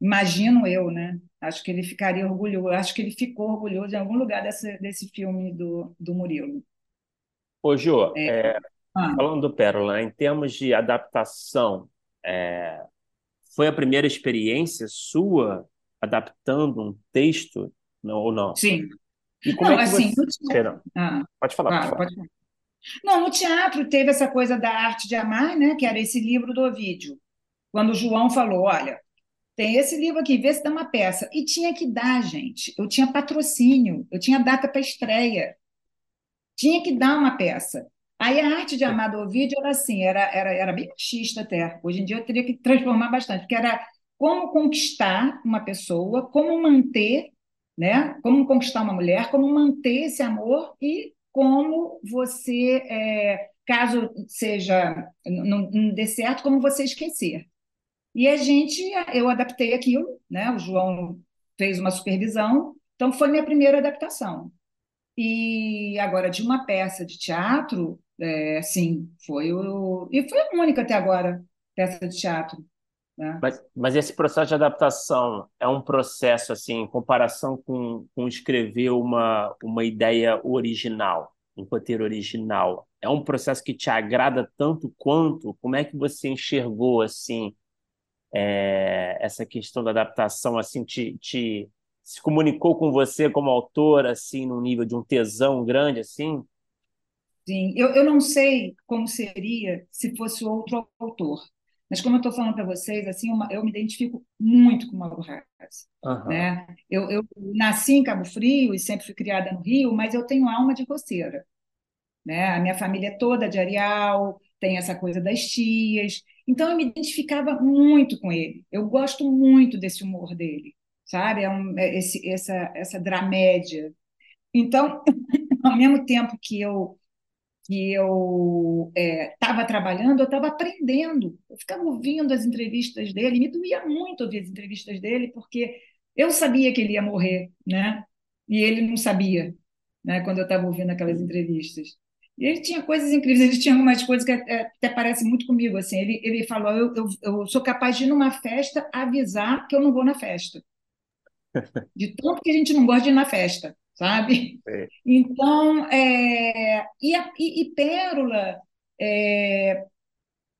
Imagino eu, né? Acho que ele ficaria orgulhoso, acho que ele ficou orgulhoso em algum lugar desse, desse filme do, do Murilo. Ô, Jô, É. é, Ah, falando do Pérola, em termos de adaptação, é, foi a primeira experiência sua adaptando um texto, não, ou não? sim. E como Não, é que assim, você... teatro, ah, pode falar, pode claro, falar. pode falar. Não, no teatro teve essa coisa da arte de amar, né? Que era esse livro do Ovídio. Quando o João falou, olha, tem esse livro aqui, vê se dá uma peça. E tinha que dar, gente. Eu tinha patrocínio, eu tinha data para estreia. tinha que dar uma peça. Aí a arte de amar do Ovídio era assim, era, era, era bem machista até. Hoje em dia eu teria que transformar bastante, porque era como conquistar uma pessoa, como manter, né? Como conquistar uma mulher, como manter esse amor e como você, é, caso seja não, não dê certo, como você esquecer. E a gente, eu adaptei aquilo, né? O João fez uma supervisão, então foi minha primeira adaptação. E agora, de uma peça de teatro, é, sim, foi o. E foi a única até agora, peça de teatro. Né? Mas, mas esse processo de adaptação é um processo, assim, em comparação com, com escrever uma, uma ideia original, um roteiro original. É um processo que te agrada tanto quanto? Como é que você enxergou, assim, é, essa questão da adaptação, assim, te, te se comunicou com você como autora, assim, num nível de um tesão grande, assim? Sim, eu, eu não sei como seria se fosse outro autor, mas como eu estou falando para vocês, assim, uma, eu me identifico muito com o Mauro Aham. né? Eu, eu nasci em Cabo Frio e sempre fui criada no Rio, mas eu tenho alma de roceira, né? A minha família é toda de Areal, tem essa coisa das tias, então eu me identificava muito com ele. Eu gosto muito desse humor dele, sabe? É um, é esse, essa, essa dramédia. Então, ao mesmo tempo que eu que eu estava trabalhando, eu estava aprendendo. Eu ficava ouvindo as entrevistas dele, me doía muito ouvir as entrevistas dele, porque eu sabia que ele ia morrer, né? E ele não sabia, né? Quando eu estava ouvindo aquelas entrevistas. Ele tinha coisas incríveis, ele tinha algumas coisas que até, parecem muito comigo, assim. Ele, ele falou: eu, eu, eu sou capaz de ir numa festa avisar que eu não vou na festa. De tanto que a gente não gosta de ir na festa, sabe? É. Então, é, e, a, e, e Pérola, é,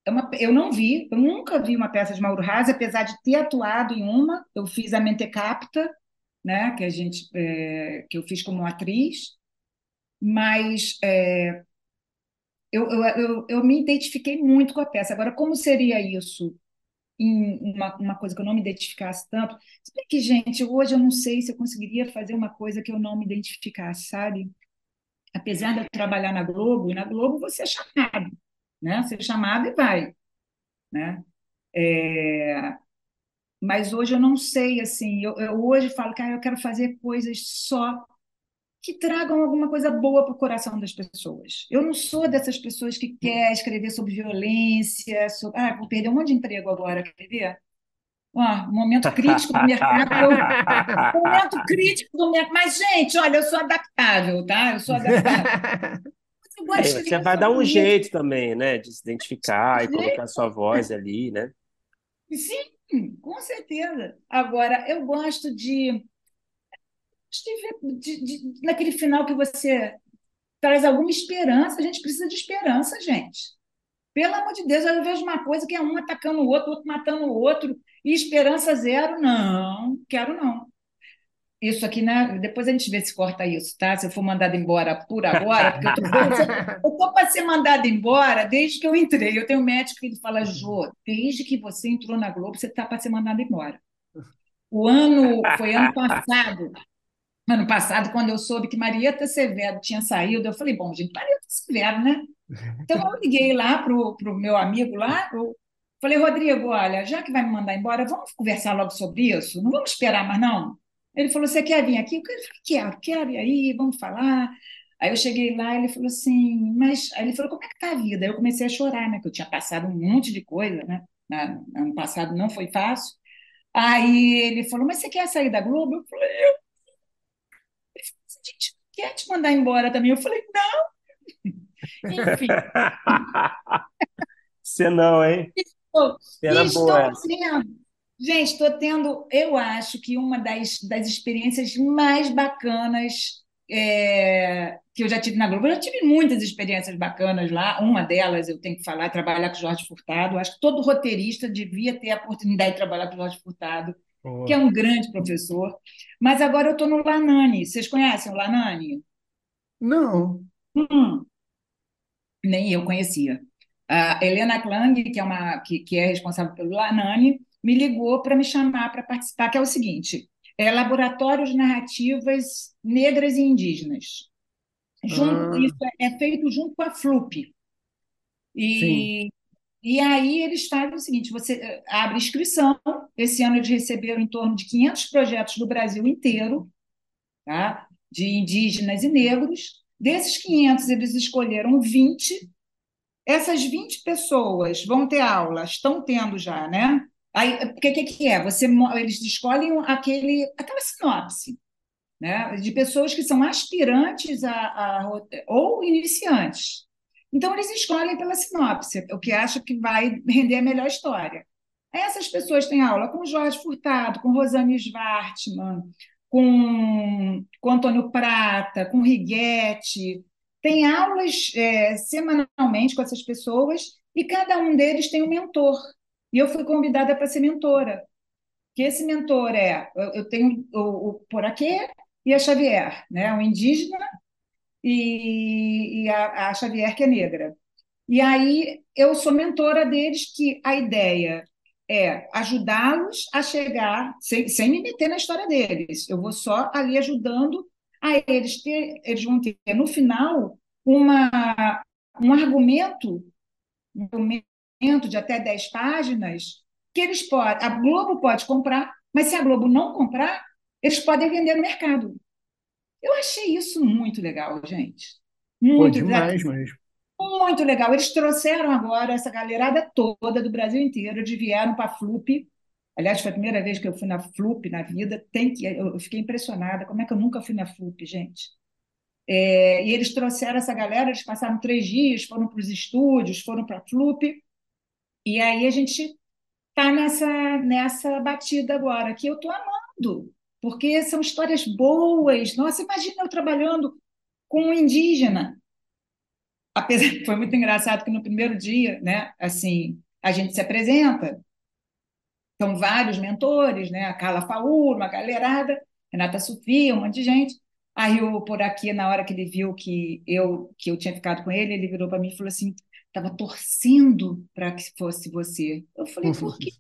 é uma, eu não vi, eu nunca vi uma peça de Mauro Raz, apesar de ter atuado em uma, eu fiz a Mentecapta, né, que a gente, é, que eu fiz como atriz, mas é, eu, eu, eu, eu me identifiquei muito com a peça. Agora, como seria isso em uma, uma coisa que eu não me identificasse tanto? Se bem que, gente, hoje eu não sei se eu conseguiria fazer uma coisa que eu não me identificasse, sabe? Apesar de eu trabalhar na Globo, e na Globo você é chamado, né? Você é chamado e vai, né? É, mas hoje eu não sei, assim, eu, eu hoje falo, cara, eu quero fazer coisas só que tragam alguma coisa boa para o coração das pessoas. Eu não sou dessas pessoas que quer escrever sobre violência, sobre... ah, vou perder um monte de emprego agora, quer ver? Ó, momento crítico do mercado. eu- Momento crítico do mercado. Mas, gente, olha, eu sou adaptável, tá? Eu sou adaptável. Eu Aí você vai dar um isso. jeito também, né, de se identificar e colocar a sua voz ali, né? Sim, com certeza. Agora, eu gosto de, de de- de- naquele final que você traz alguma esperança. A gente precisa de esperança, gente. Pelo amor de Deus, eu vejo uma coisa que é um atacando o outro, outro matando o outro, e esperança zero. Não, quero não. isso aqui, né? Depois a gente vê se corta isso, tá? Se eu for mandada embora por agora, porque eu tô, eu tô para ser mandada embora desde que eu entrei. Eu tenho um médico que ele fala, Jô, desde que você entrou na Globo, você tá para ser mandada embora. O ano foi ano passado. Ano passado, quando eu soube que Marieta Severo tinha saído, eu falei, bom, gente, Marieta Severo, né? Então eu liguei lá pro, pro meu amigo lá, eu falei, Rodrigo, olha, já que vai me mandar embora, vamos conversar logo sobre isso? Não vamos esperar mais, não? Ele falou: Você quer vir aqui? Eu falei: Quero, quero, e aí, vamos falar. Aí eu cheguei lá, ele falou assim, mas. Aí ele falou: Como é que tá a vida? Aí eu comecei a chorar, né? Que eu tinha passado um monte de coisa, né? Ano passado não foi fácil. Aí ele falou: Mas você quer sair da Globo? Eu falei: Eu. Ele falou: assim, A gente quer te mandar embora também. Eu falei: Não. Enfim. Você não, hein? Estou, estou boa. Sendo, Gente, estou tendo, eu acho que uma das, das experiências mais bacanas é, que eu já tive na Globo. Eu já tive muitas experiências bacanas lá. Uma delas, eu tenho que falar, é trabalhar com Jorge Furtado. Acho que todo roteirista devia ter a oportunidade de trabalhar com Jorge Furtado, Boa. que é um grande professor. Mas agora eu estou no Lanani. Vocês conhecem o Lanani? Não. Hum, nem eu conhecia. A Helena Klang, que é, uma, que, que é responsável pelo Lanani, me ligou para me chamar para participar, que é o seguinte: é Laboratório de Narrativas Negras e Indígenas. Junto, ah. Isso é, é feito junto com a FLUP. E, e aí eles fazem o seguinte: você eh, abre inscrição. Esse ano eles receberam em torno de 500 projetos do Brasil inteiro, tá? de indígenas e negros. Desses 500, eles escolheram 20. Essas 20 pessoas vão ter aula, estão tendo já, né? Aí, porque que, que é? Você, eles escolhem aquele, aquela sinopse, né? De pessoas que são aspirantes a, a, ou iniciantes. Então, eles escolhem pela sinopse, o que acham que vai render a melhor história. Essas pessoas têm aula com Jorge Furtado, com Rosane Svartman, com, com Antônio Prata, com Righetti. Tem aulas é, semanalmente com essas pessoas e cada um deles tem um mentor. E eu fui convidada para ser mentora. Que esse mentor é, eu, eu tenho o, o Poraquê e a Xavier, né? o indígena e, e a, a Xavier, que é negra. E aí eu sou mentora deles, que a ideia é ajudá-los a chegar, sem, sem me meter na história deles. Eu vou só ali ajudando a eles ter, eles vão ter no final uma, um argumento, um argumento de até 10 páginas que eles podem, a Globo pode comprar, mas se a Globo não comprar, eles podem vender no mercado. Eu achei isso muito legal, gente. Muito Pô, demais legal. mesmo. Muito legal. Eles trouxeram agora essa galerada toda do Brasil inteiro, de vieram para a FLUP. Aliás, foi a primeira vez que eu fui na FLUP na vida. Tem que, eu fiquei impressionada. Como é que eu nunca fui na FLUP, gente? É, e eles trouxeram essa galera, eles passaram três dias, foram para os estúdios, foram para a FLUP, e aí a gente está nessa, nessa batida agora, que eu estou amando, porque são histórias boas. Nossa, imagina eu trabalhando com um indígena. Apesar que foi muito engraçado que no primeiro dia, né, assim, a gente se apresenta, são vários mentores, né, a Carla Faur, uma galerada, Renata Sofia, um monte de gente. Aí eu, por aqui, na hora que ele viu que eu que eu tinha ficado com ele, ele virou para mim e falou assim: estava torcendo para que fosse você. Eu falei, por quê?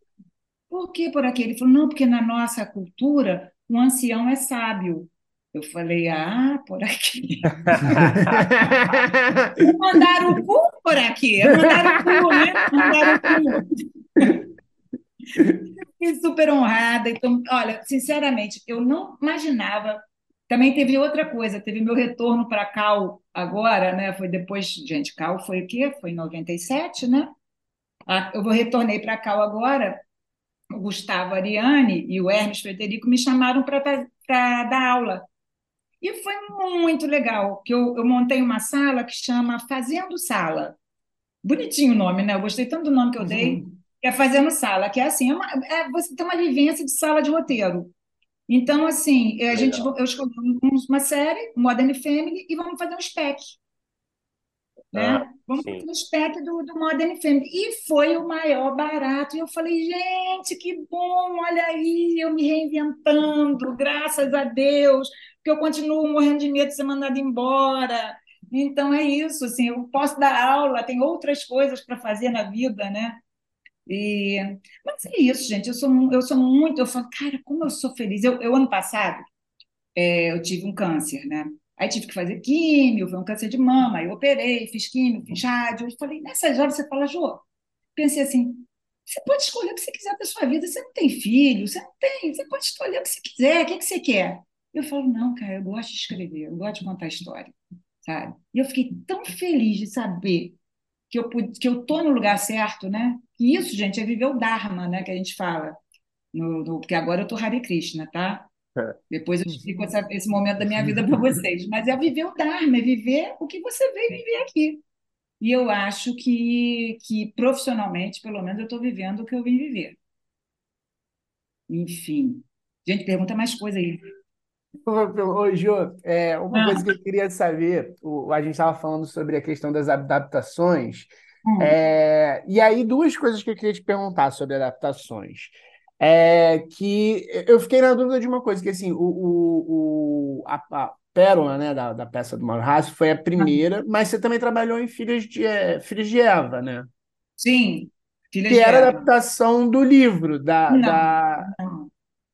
Por que por aqui? Ele falou, não, porque na nossa cultura o ancião é sábio. Eu falei, ah, por aqui. mandaram o cu por aqui. Mandaram o cu, né? Mandaram o cu. Fiquei super honrada. Então, olha, sinceramente, eu não imaginava também teve outra coisa, teve meu retorno para Cal agora, né? Foi depois, gente, Cal foi o quê? Foi em 97, né? Ah, eu retornei para Cal agora. O Gustavo Ariane e o Hermes Frederico me chamaram para dar aula. E foi muito legal, que eu, eu montei uma sala que chama Fazendo Sala. Bonitinho o nome, né? Eu gostei tanto do nome que eu dei, uhum. que é Fazendo Sala, que é assim, é uma, é, você tem uma vivência de sala de roteiro. Então, assim, a gente, eu escolhi uma série, Modern Family, e vamos fazer um spec. Né? Ah, Vamos sim. para o aspecto do, do Modern Family. E foi o maior barato. E eu falei, gente, que bom, olha aí, eu me reinventando, graças a Deus, porque eu continuo morrendo de medo de ser mandada embora. Então é isso, assim, eu posso dar aula, tem outras coisas para fazer na vida, né? E, mas é isso, gente. Eu sou, eu sou muito. Eu falo, cara, como eu sou feliz. Eu, eu ano passado, é, eu tive um câncer, né? Aí tive que fazer químio, foi um câncer de mama. Aí eu operei, fiz químio, fiz rádio. Eu falei, nessas horas você fala, Jô, pensei assim, você pode escolher o que você quiser da sua vida. Você não tem filho, você não tem, você pode escolher o que você quiser, o que que você quer. Eu falo, não, cara, eu gosto de escrever, eu gosto de contar história, sabe? E eu fiquei tão feliz de saber que eu pude, que eu tô no lugar certo, né? E isso, gente, é viver o Dharma, né? Que a gente fala. No, no- porque agora eu tô Hare Krishna, tá? Depois eu explico essa- esse momento da minha vida para vocês. Mas é viver o Dharma, é viver o que você veio viver aqui. E eu acho que, que profissionalmente, pelo menos, eu estou vivendo o que eu vim viver. Enfim. Gente, pergunta mais coisa aí. Ô, Jô, é, uma Ah. coisa que eu queria saber, o- a gente estava falando sobre a questão das adaptações, Hum. é, e aí duas coisas que eu queria te perguntar sobre adaptações. É que eu fiquei na dúvida de uma coisa, que assim, o, o, o- a, a pérola, né, da, da peça do Maurício foi a primeira, mas você também trabalhou em Filhas de, é, Filhas de Eva, né? Sim, filha Que de era Eva. adaptação do livro, da, Não, da... não,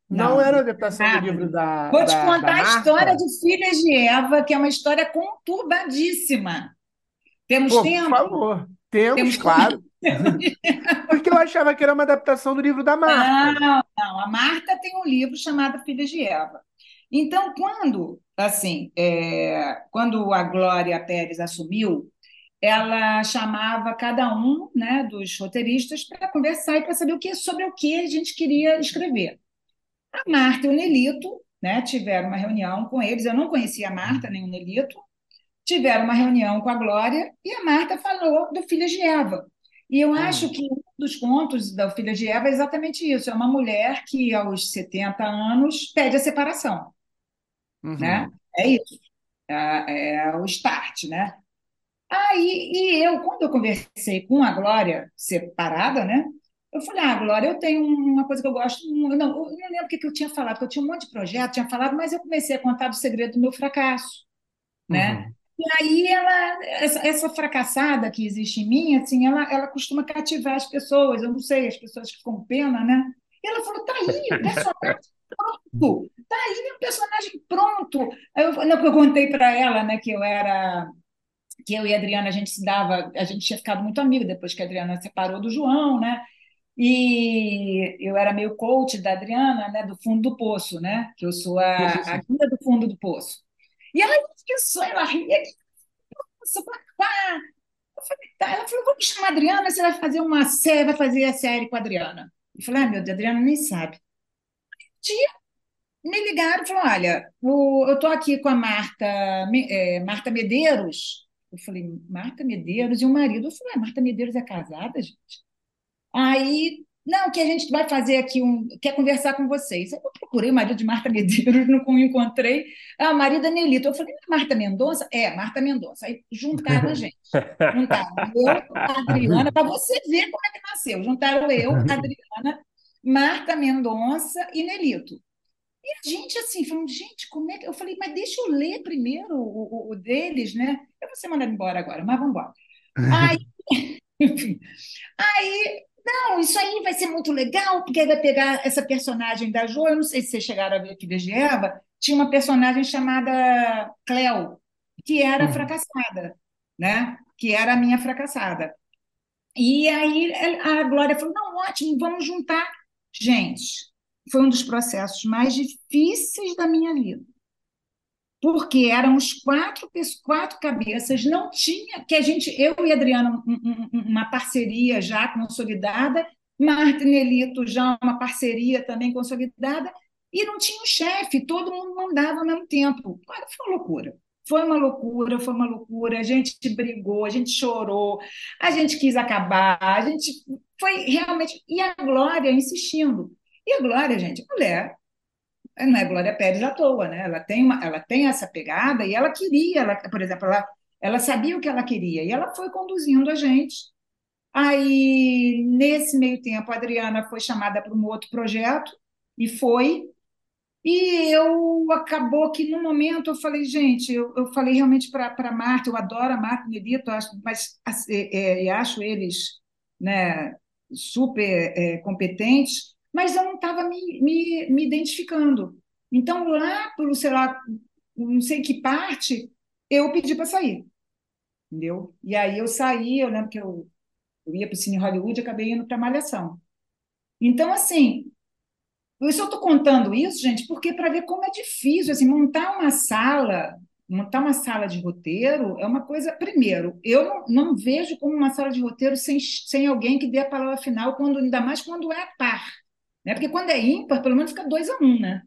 Não não. era adaptação do Nada. livro da, Vou te da, contar da a história de Filhas de Eva, que é uma história conturbadíssima. Temos Pô, por tempo? favor. Temos, Temos claro. Porque eu achava que era uma adaptação do livro da Marta. Não, não. A Marta tem um livro chamado Filhas de Eva. Então, quando, assim, é, quando a Glória Pérez assumiu, ela chamava cada um, né, dos roteiristas para conversar e para saber o que sobre o que a gente queria escrever. A Marta e o Nelito, né, tiveram uma reunião com eles. Eu não conhecia a Marta nem o Nelito. Tiveram uma reunião com a Glória e a Marta falou do Filhas de Eva. E eu acho que um dos contos da Filha de Eva é exatamente isso: é uma mulher que, aos 70 anos, pede a separação, Uhum. né? É isso. É, é o start, né? Aí, e eu, quando eu conversei com a Glória separada, né? Eu falei, ah, Glória, eu tenho uma coisa que eu gosto. Não, eu não lembro o que que eu tinha falado, porque eu tinha um monte de projeto, tinha falado, mas eu comecei a contar do segredo do meu fracasso, né? Uhum. E aí ela, essa, essa fracassada que existe em mim, assim, ela, ela costuma cativar as pessoas. Eu não sei, as pessoas ficam com pena, né? E ela falou, tá aí, o personagem pronto, tá aí o personagem pronto. Aí eu, não, eu contei para ela, né, que eu era que eu e a Adriana a gente se dava, a gente tinha ficado muito amiga depois que a Adriana separou do João, né? E eu era meio coach da Adriana, né, do fundo do poço, né? Que eu sou a, a guia do fundo do poço. E ela pensou, ela ria, nossa. Eu falei, tá. Ela falou, vamos chamar a Adriana, você vai fazer uma série, vai fazer a série com a Adriana. Eu falei, ah, meu Deus, a Adriana nem sabe. Dia me ligaram e falaram, olha, o- eu estou aqui com a Marta, é, Marta Medeiros. Eu falei, Marta Medeiros e o marido. Eu falei, ah, Marta Medeiros é casada, gente? Aí, não, que a gente vai fazer aqui um. Quer conversar com vocês. Eu procurei o marido de Marta Medeiros, não encontrei. Ah, o marido da Nelita. Eu falei, "Não é Marta Mendonça? É, Marta Mendonça. Aí juntaram a gente. Juntaram eu, a Adriana, para você ver como é que nasceu. Juntaram eu, a Adriana, Marta Mendonça e Nelito. E a gente, assim, falando, gente, como é que. Eu falei, mas deixa eu ler primeiro o, o- o deles, né? Eu vou ser mandada embora agora, mas vamos embora. Aí, enfim. Aí, não, isso aí vai ser muito legal, porque aí vai pegar essa personagem da Jo. Eu não sei se vocês chegaram a ver Filhas de Eva, tinha uma personagem chamada Cleo, que era Uhum. fracassada, né? Que era a minha fracassada. E aí a Glória falou: não, ótimo, vamos juntar. Gente, foi um dos processos mais difíceis da minha vida. Porque éramos quatro, quatro cabeças, não tinha, que a gente, eu e Adriana, um- um- um- uma parceria já consolidada, Marta Nelito já uma parceria também consolidada, e não tinha um chefe, todo mundo mandava ao mesmo tempo. Olha, foi uma loucura. Foi uma loucura, foi uma loucura. A gente brigou, a gente chorou, a gente quis acabar, a gente foi realmente. E a Glória insistindo. E a Glória, gente, mulher, não é Glória Pérez à toa, né? Ela tem, uma, ela tem essa pegada e ela queria, ela, por exemplo, ela, Ela sabia o que ela queria e ela foi conduzindo a gente. Aí, nesse meio tempo, a Adriana foi chamada para um outro projeto e foi. E eu acabou que no momento eu falei, gente, eu, eu falei realmente para Marta, eu adoro a Marta e Nelito, mas é, é, acho eles né, super é, competentes, mas eu não estava me, me, me identificando. Então, lá, por, sei lá, não sei que parte, eu pedi para sair. Entendeu? E aí eu saí, eu lembro que eu, eu ia para o Cine Hollywood e acabei indo para a Malhação. Então, assim, eu só estou contando isso, gente, porque para ver como é difícil, assim, montar uma sala, montar uma sala de roteiro é uma coisa. Primeiro, eu não, não vejo como uma sala de roteiro sem, sem alguém que dê a palavra final, quando, ainda mais quando é par. Né? Porque quando é ímpar, pelo menos fica dois a um, né?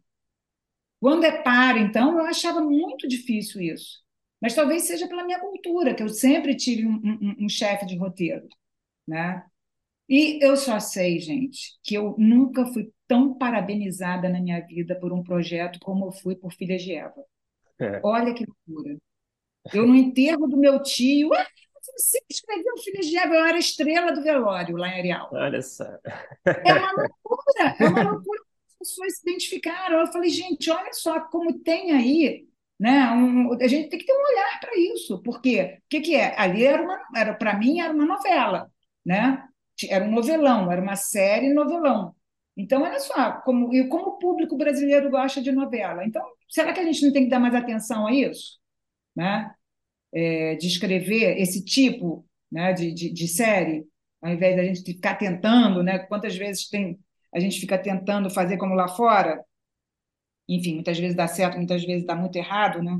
Quando é par, então, eu achava muito difícil isso. Mas talvez seja pela minha cultura, que eu sempre tive um, um, um chefe de roteiro. Né? E eu só sei, gente, que eu nunca fui tão parabenizada na minha vida por um projeto como eu fui por Filhas de Eva. É. Olha que loucura. Eu, no enterro do meu tio, ah, você escreveu Filhas de Eva, eu era estrela do velório lá em Areal. Olha só. É uma loucura, é uma loucura pessoas se identificaram. Eu falei, gente, olha só como tem aí, né? Um, a gente tem que ter um olhar para isso, porque o que, que é? Ali era uma, era para mim era uma novela, né? Era um novelão, era uma série novelão. Então, olha só, como, e como o público brasileiro gosta de novela. Então, será que a gente não tem que dar mais atenção a isso? Né? É, de escrever esse tipo né, de, de, de série, ao invés da gente ficar tentando, né? Quantas vezes tem a gente fica tentando fazer como lá fora. Enfim, muitas vezes dá certo, muitas vezes dá muito errado, né?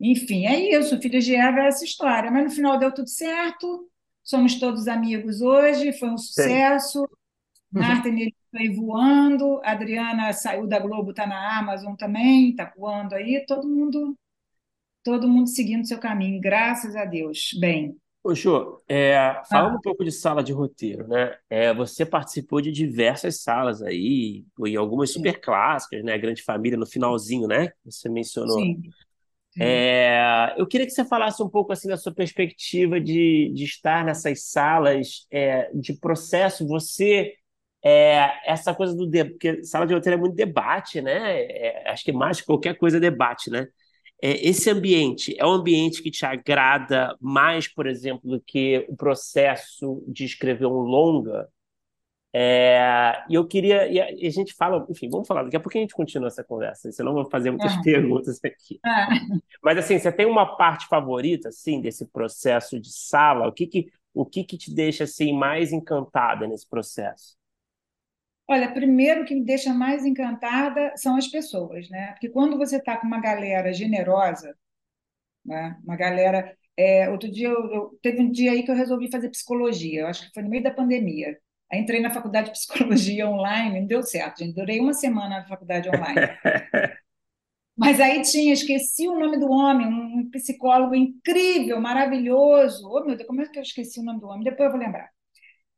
Enfim, é isso. Filhas de Eva é essa história. Mas no final deu tudo certo. Somos todos amigos hoje. Foi um sucesso. Sim. Marta Nelly aí voando. A Adriana saiu da Globo, está na Amazon também, está voando aí. Todo mundo, todo mundo seguindo seu caminho. Graças a Deus. Bem. Ô, Jô, é, falando ah. um pouco de sala de roteiro, né? É, você participou de diversas salas aí, e algumas super clássicas, né? Grande Família no finalzinho, né? Você mencionou. Sim. É, eu queria que você falasse um pouco assim da sua perspectiva de, de estar nessas salas é, de processo. Você é, essa coisa do debate, porque sala de roteiro é muito debate, né? É, acho que mais que qualquer coisa é debate, né? É, esse ambiente é um ambiente que te agrada mais, por exemplo, do que o processo de escrever um longa? É, e eu queria. E a, e a, gente fala, enfim, vamos falar, daqui a pouco a gente continua essa conversa, senão vou fazer muitas perguntas aqui. Mas assim, você tem uma parte favorita, assim, desse processo de sala? O que que, o que, que te deixa assim mais encantada nesse processo? Olha, primeiro o que me deixa mais encantada são as pessoas, né? Porque quando você está com uma galera generosa, né? uma galera. É, outro dia, eu, eu, teve um dia aí que eu resolvi fazer psicologia, eu acho que foi no meio da pandemia. Aí entrei na faculdade de psicologia online, não deu certo, gente. Durei uma semana na faculdade online. Mas aí tinha, esqueci o nome do homem, um psicólogo incrível, maravilhoso. Oh, meu Deus, como é que eu esqueci o nome do homem? Depois eu vou lembrar.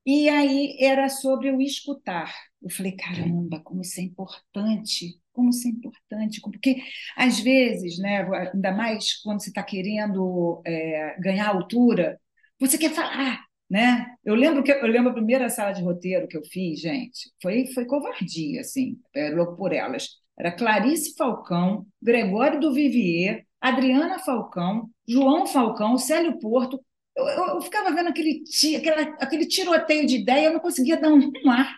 E aí era sobre o escutar. Eu falei, caramba, como isso é importante, como isso é importante, porque às vezes, né, ainda mais quando você está querendo é, ganhar altura, você quer falar, né? Eu lembro que eu lembro a primeira sala de roteiro que eu fiz, gente, foi foi covardia, assim, é, louco por elas. Era Clarice Falcão, Gregório do Vivier, Adriana Falcão, João Falcão, Célio Porto, eu, eu, eu ficava vendo aquele, aquela, aquele tiroteio de ideia, eu não conseguia dar um ar,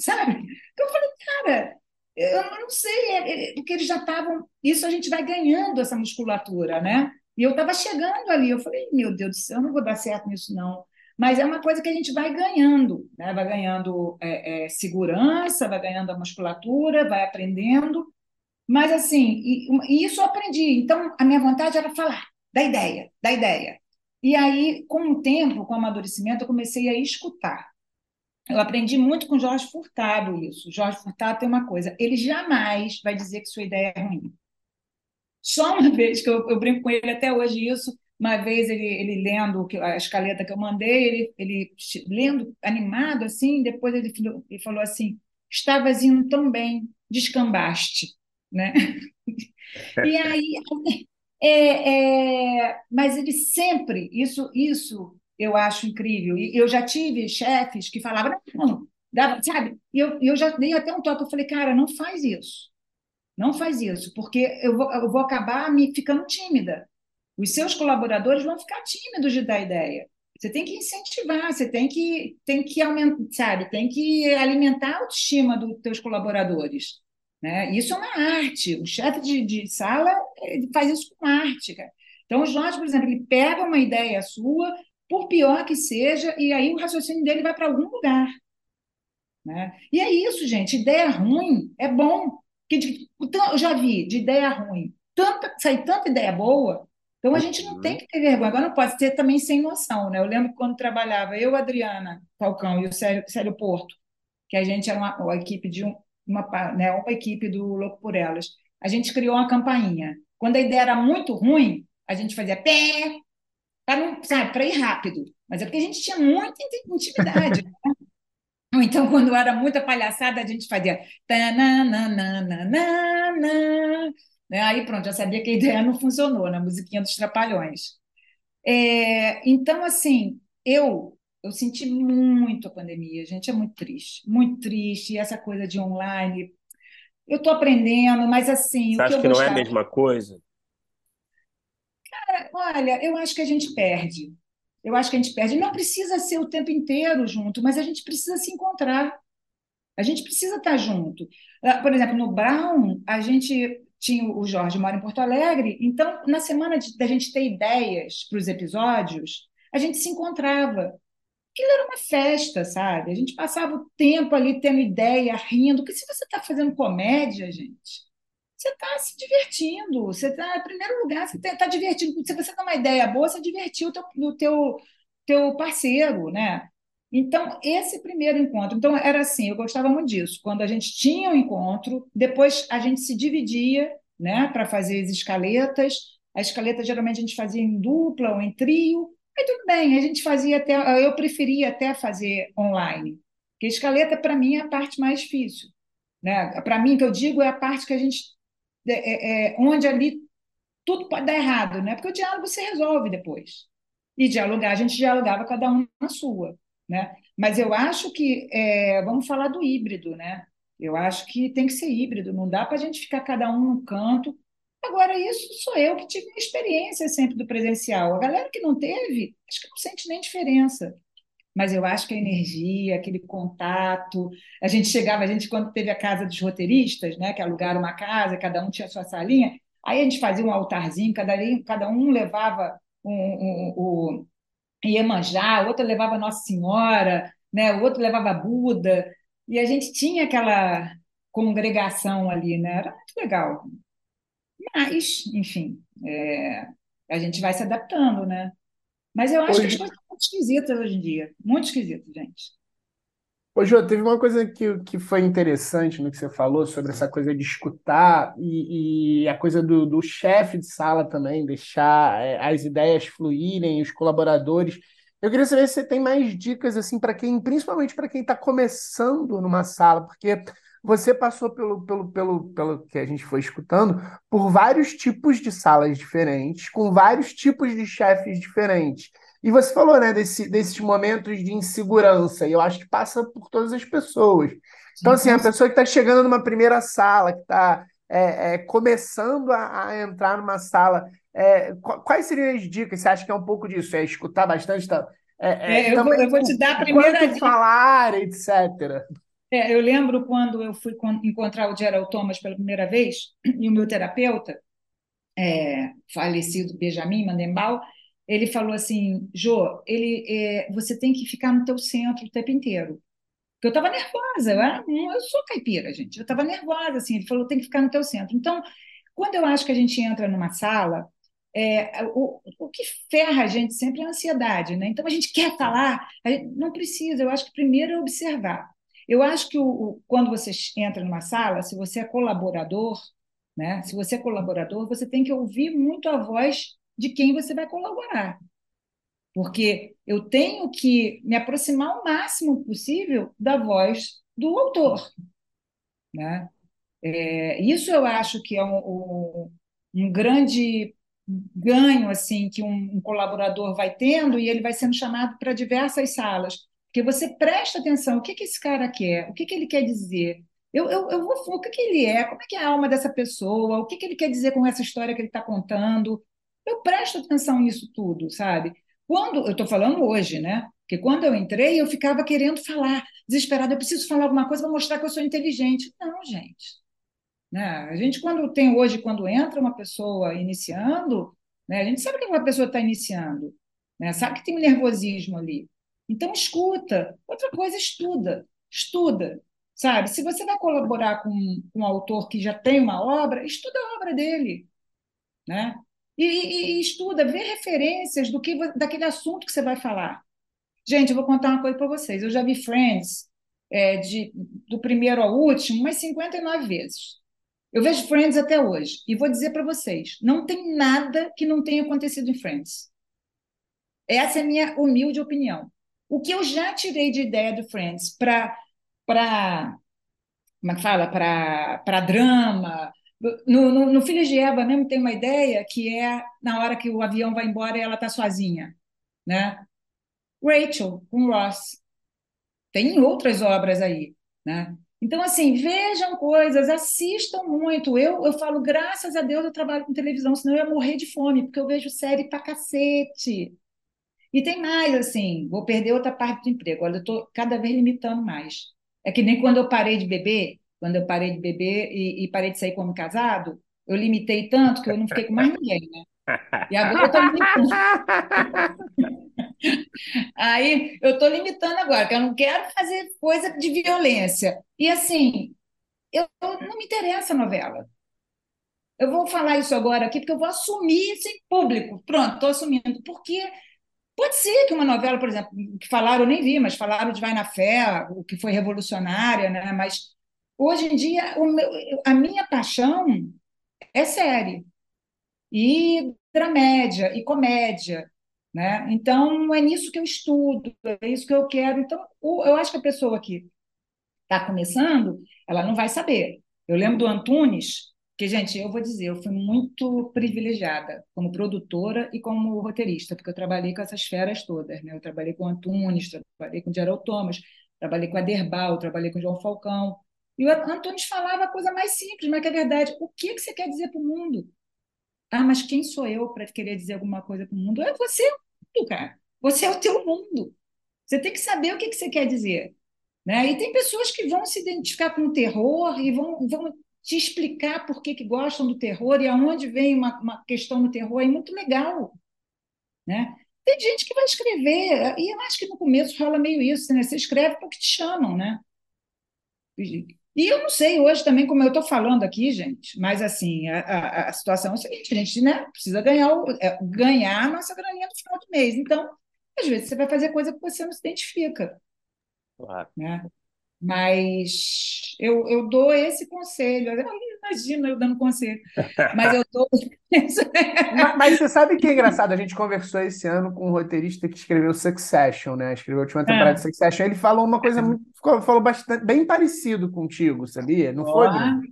sabe? Então eu falei, cara, eu não sei, é, é, porque eles já estavam. Isso a gente vai ganhando essa musculatura, né? E eu estava chegando ali, eu falei, meu Deus do céu, eu não vou dar certo nisso, não. Mas é uma coisa que a gente vai ganhando, né? vai ganhando é, é, segurança, vai ganhando a musculatura, vai aprendendo. Mas assim, e, e isso eu aprendi. Então, a minha vontade era falar, da ideia, da ideia. E aí, com o tempo, com o amadurecimento, eu comecei a escutar. Eu aprendi muito com Jorge Furtado isso. Jorge Furtado tem uma coisa: ele jamais vai dizer que sua ideia é ruim. Só uma vez que eu, eu brinco com ele até hoje isso, uma vez ele, ele lendo a escaleta que eu mandei, ele, ele lendo animado assim, depois ele, ele falou assim: estavas indo tão bem, descambaste, né? e aí É, é, mas ele sempre, isso, isso eu acho incrível. E eu já tive chefes que falavam, não, dava, sabe? E eu, eu já dei até um toque, eu falei, cara, não faz isso. Não faz isso, porque eu vou, eu vou acabar me ficando tímida. Os seus colaboradores vão ficar tímidos de dar ideia. Você tem que incentivar, você tem que, tem que aumentar, sabe? Tem que alimentar a autoestima dos teus colaboradores. Né? Isso é uma arte. O chefe de, de sala faz isso com arte. Cara. Então, o Jorge, por exemplo, ele pega uma ideia sua, por pior que seja, e aí o raciocínio dele vai para algum lugar. Né? E é isso, gente. Ideia ruim é bom. Porque eu já vi de ideia ruim, tanta, sai tanta ideia boa, então a gente não tem que ter vergonha. Agora não pode ser também sem noção. Né? Eu lembro que quando trabalhava eu, Adriana Falcão e o Célio, Célio Porto, que a gente era uma, uma equipe de um, uma, né, uma equipe do Louco por Elas, a gente criou uma campainha. Quando a ideia era muito ruim, a gente fazia pé, para não, sabe, para ir rápido. Mas é porque a gente tinha muita intimidade. né? Então, quando era muita palhaçada, a gente fazia. Né? Aí pronto, já sabia que a ideia não funcionou na musiquinha dos Trapalhões. É, então, assim, eu eu senti muito a pandemia, gente, é muito triste, muito triste, e essa coisa de online. Eu estou aprendendo, mas assim. Você acha que, que não é a mesma coisa? Cara, olha, eu acho que a gente perde. Eu acho que a gente perde. Não precisa ser o tempo inteiro junto, mas a gente precisa se encontrar. A gente precisa estar junto. Ah, por exemplo, no Brown, a gente tinha o Jorge mora em Porto Alegre, então na semana da gente ter ideias para os episódios, a gente se encontrava. Aquilo era uma festa, sabe? A gente passava o tempo ali tendo ideia, rindo. Porque se você está fazendo comédia, gente, você está se divertindo. Você está, em primeiro lugar, você está divertindo. Se você dá uma ideia boa, você divertiu o teu, o teu, teu parceiro, né? Então, esse primeiro encontro. Então, era assim, eu gostava muito disso. Quando a gente tinha um encontro, depois a gente se dividia né, para fazer as escaletas. A escaleta geralmente a gente fazia em dupla ou em trio. Aí tudo bem, a gente fazia até. Eu preferia até fazer online. Porque escaleta, para mim, é a parte mais difícil. Né? Para mim, que eu digo, é a parte que a gente. É, é, onde ali tudo pode dar errado, né? porque o diálogo se resolve depois. E dialogar, a gente dialogava cada um na sua. Né? Mas eu acho que, é, vamos falar do híbrido, né? Eu acho que tem que ser híbrido, não dá para a gente ficar cada um no canto. Agora, isso sou eu que tive uma experiência sempre do presencial. A galera que não teve, acho que não sente nem diferença. Mas eu acho que a energia, aquele contato. A gente chegava, a gente, quando teve a casa dos roteiristas, né, que alugaram uma casa, cada um tinha a sua salinha, aí a gente fazia um altarzinho, cada, cada um levava um, um, um, Iemanjá, o outro levava Nossa Senhora, né? o outro levava Buda, e a gente tinha aquela congregação ali, né? Era muito legal. Mas, enfim, é, a gente vai se adaptando, né? Mas eu acho hoje... que as coisas esquisitas hoje em dia. Muito esquisitas, gente. Ô, Jô, teve uma coisa que, que foi interessante no que você falou sobre essa coisa de escutar e, e a coisa do, do chefe de sala também, deixar é, as ideias fluírem, os colaboradores. Eu queria saber se você tem mais dicas assim para quem, principalmente para quem está começando numa sala, porque você passou pelo, pelo, pelo, pelo que a gente foi escutando por vários tipos de salas diferentes, com vários tipos de chefes diferentes. E você falou, né, desse, desses momentos de insegurança, e eu acho que passa por todas as pessoas. Então, assim, a pessoa que está chegando numa primeira sala, que está é, é, começando a, a, entrar numa sala, é, quais seriam as dicas? Você acha que é um pouco disso? É escutar bastante? Tá, é, é, é, eu, vou, eu, vou, te dar a primeira dica. falar, etc. eu lembro quando eu fui encontrar o Gerald Thomas pela primeira vez, e o meu terapeuta, falecido Benjamin Mandembal, ele falou assim, Jô, ele, é, você tem que ficar no teu centro o tempo inteiro. Porque eu estava nervosa, eu, era, eu sou caipira, gente, eu estava nervosa, assim, ele falou, tem que ficar no teu centro. Então, quando eu acho que a gente entra numa sala, é, o, o que ferra a gente sempre é a ansiedade, né? Então, a gente quer falar, não precisa, eu acho que primeiro é observar. Eu acho que o, o, quando você entra numa sala, se você é colaborador, né? Se você é colaborador, você tem que ouvir muito a voz de quem você vai colaborar. Porque eu tenho que me aproximar o máximo possível da voz do autor. Né? É, isso eu acho que é um, um, grande ganho assim que um, um colaborador vai tendo e ele vai sendo chamado para diversas salas. Porque você presta atenção, o que, que esse cara quer, o que, que ele quer dizer. Eu, eu, eu vou, o que, que ele é, como é que é a alma dessa pessoa, o que, que ele quer dizer com essa história que ele está contando. Eu presto atenção nisso tudo, sabe? Quando eu estou falando hoje, né? Porque quando eu entrei, eu ficava querendo falar, desesperada, eu preciso falar alguma coisa para mostrar que eu sou inteligente. Não, gente. Né? A gente, quando tem hoje, quando entra uma pessoa iniciando, né? a gente sabe que uma pessoa está iniciando, né? sabe que tem um nervosismo ali. Então, escuta. Outra coisa, estuda. Estuda. Sabe? Se você vai colaborar com, com um autor que já tem uma obra, estuda a obra dele. Né? E, e, e estuda, vê referências do que daquele assunto que você vai falar. Gente, eu vou contar uma coisa para vocês. Eu já vi Friends é, de, do primeiro ao último umas 59 vezes. Eu vejo Friends até hoje. E vou dizer para vocês: não tem nada que não tenha acontecido em Friends. Essa é a minha humilde opinião. O que eu já tirei de ideia do Friends para. Como é que fala? Para drama, no, no, no Filhos de Eva mesmo tem uma ideia que é na hora que o avião vai embora e ela está sozinha, né? Rachel com Ross. Tem outras obras aí, né? Então, assim, vejam coisas, assistam muito. Eu, eu falo, graças a Deus eu trabalho com televisão, senão eu ia morrer de fome, porque eu vejo série pra cacete. E tem mais, assim, vou perder outra parte do emprego. Olha, eu estou cada vez limitando mais. É que nem quando eu parei de beber, quando eu parei de beber e, e parei de sair como casado, eu limitei tanto que eu não fiquei com mais ninguém, né? E agora eu estou limitando. Aí eu estou limitando agora, que eu não quero fazer coisa de violência. E assim, eu não me interessa a novela. Eu vou falar isso agora aqui porque eu vou assumir isso em público. Pronto, estou assumindo. Porque pode ser que uma novela, por exemplo, que falaram, eu nem vi, mas falaram de Vai na Fé, o que foi revolucionária, né? Mas Hoje em dia, meu, a minha paixão é série, e dramédia, e comédia. Né? Então, é nisso que eu estudo, é isso que eu quero. Então, eu acho que a pessoa que está começando, ela não vai saber. Eu lembro do Antunes, que, gente, eu vou dizer, eu fui muito privilegiada como produtora e como roteirista, porque eu trabalhei com essas feras todas. Né? Eu trabalhei com Antunes, trabalhei com Gerald Thomas, trabalhei com Aderbal, trabalhei com João Falcão. E o Antônio falava a coisa mais simples, mas que é verdade. O que, que você quer dizer para o mundo? Ah, mas quem sou eu para querer dizer alguma coisa para o mundo? É você, cara. Você é o teu mundo. Você tem que saber o que, que você quer dizer. Né? E tem pessoas que vão se identificar com o terror e vão, vão te explicar por que, que gostam do terror e aonde vem uma, uma questão no terror. É muito legal. Né? Tem gente que vai escrever, e eu acho que no começo rola meio isso, né? Você escreve porque te chamam, né? E eu não sei hoje também como eu estou falando aqui, gente, mas assim, a, a, a, situação é a seguinte, a gente né, precisa ganhar, o, é, ganhar a nossa graninha no final do mês. Então, às vezes você vai fazer coisa que você não se identifica. Claro. Né? Mas eu, eu dou esse conselho. Imagina eu dando conselho. Mas eu dou. mas, mas, você sabe que é engraçado? A gente conversou esse ano com um roteirista que escreveu Succession, né? Escreveu a última temporada é. de Succession. Ele falou uma coisa muito. Falou bastante, bem parecido contigo, sabia? Não foi, Bruno?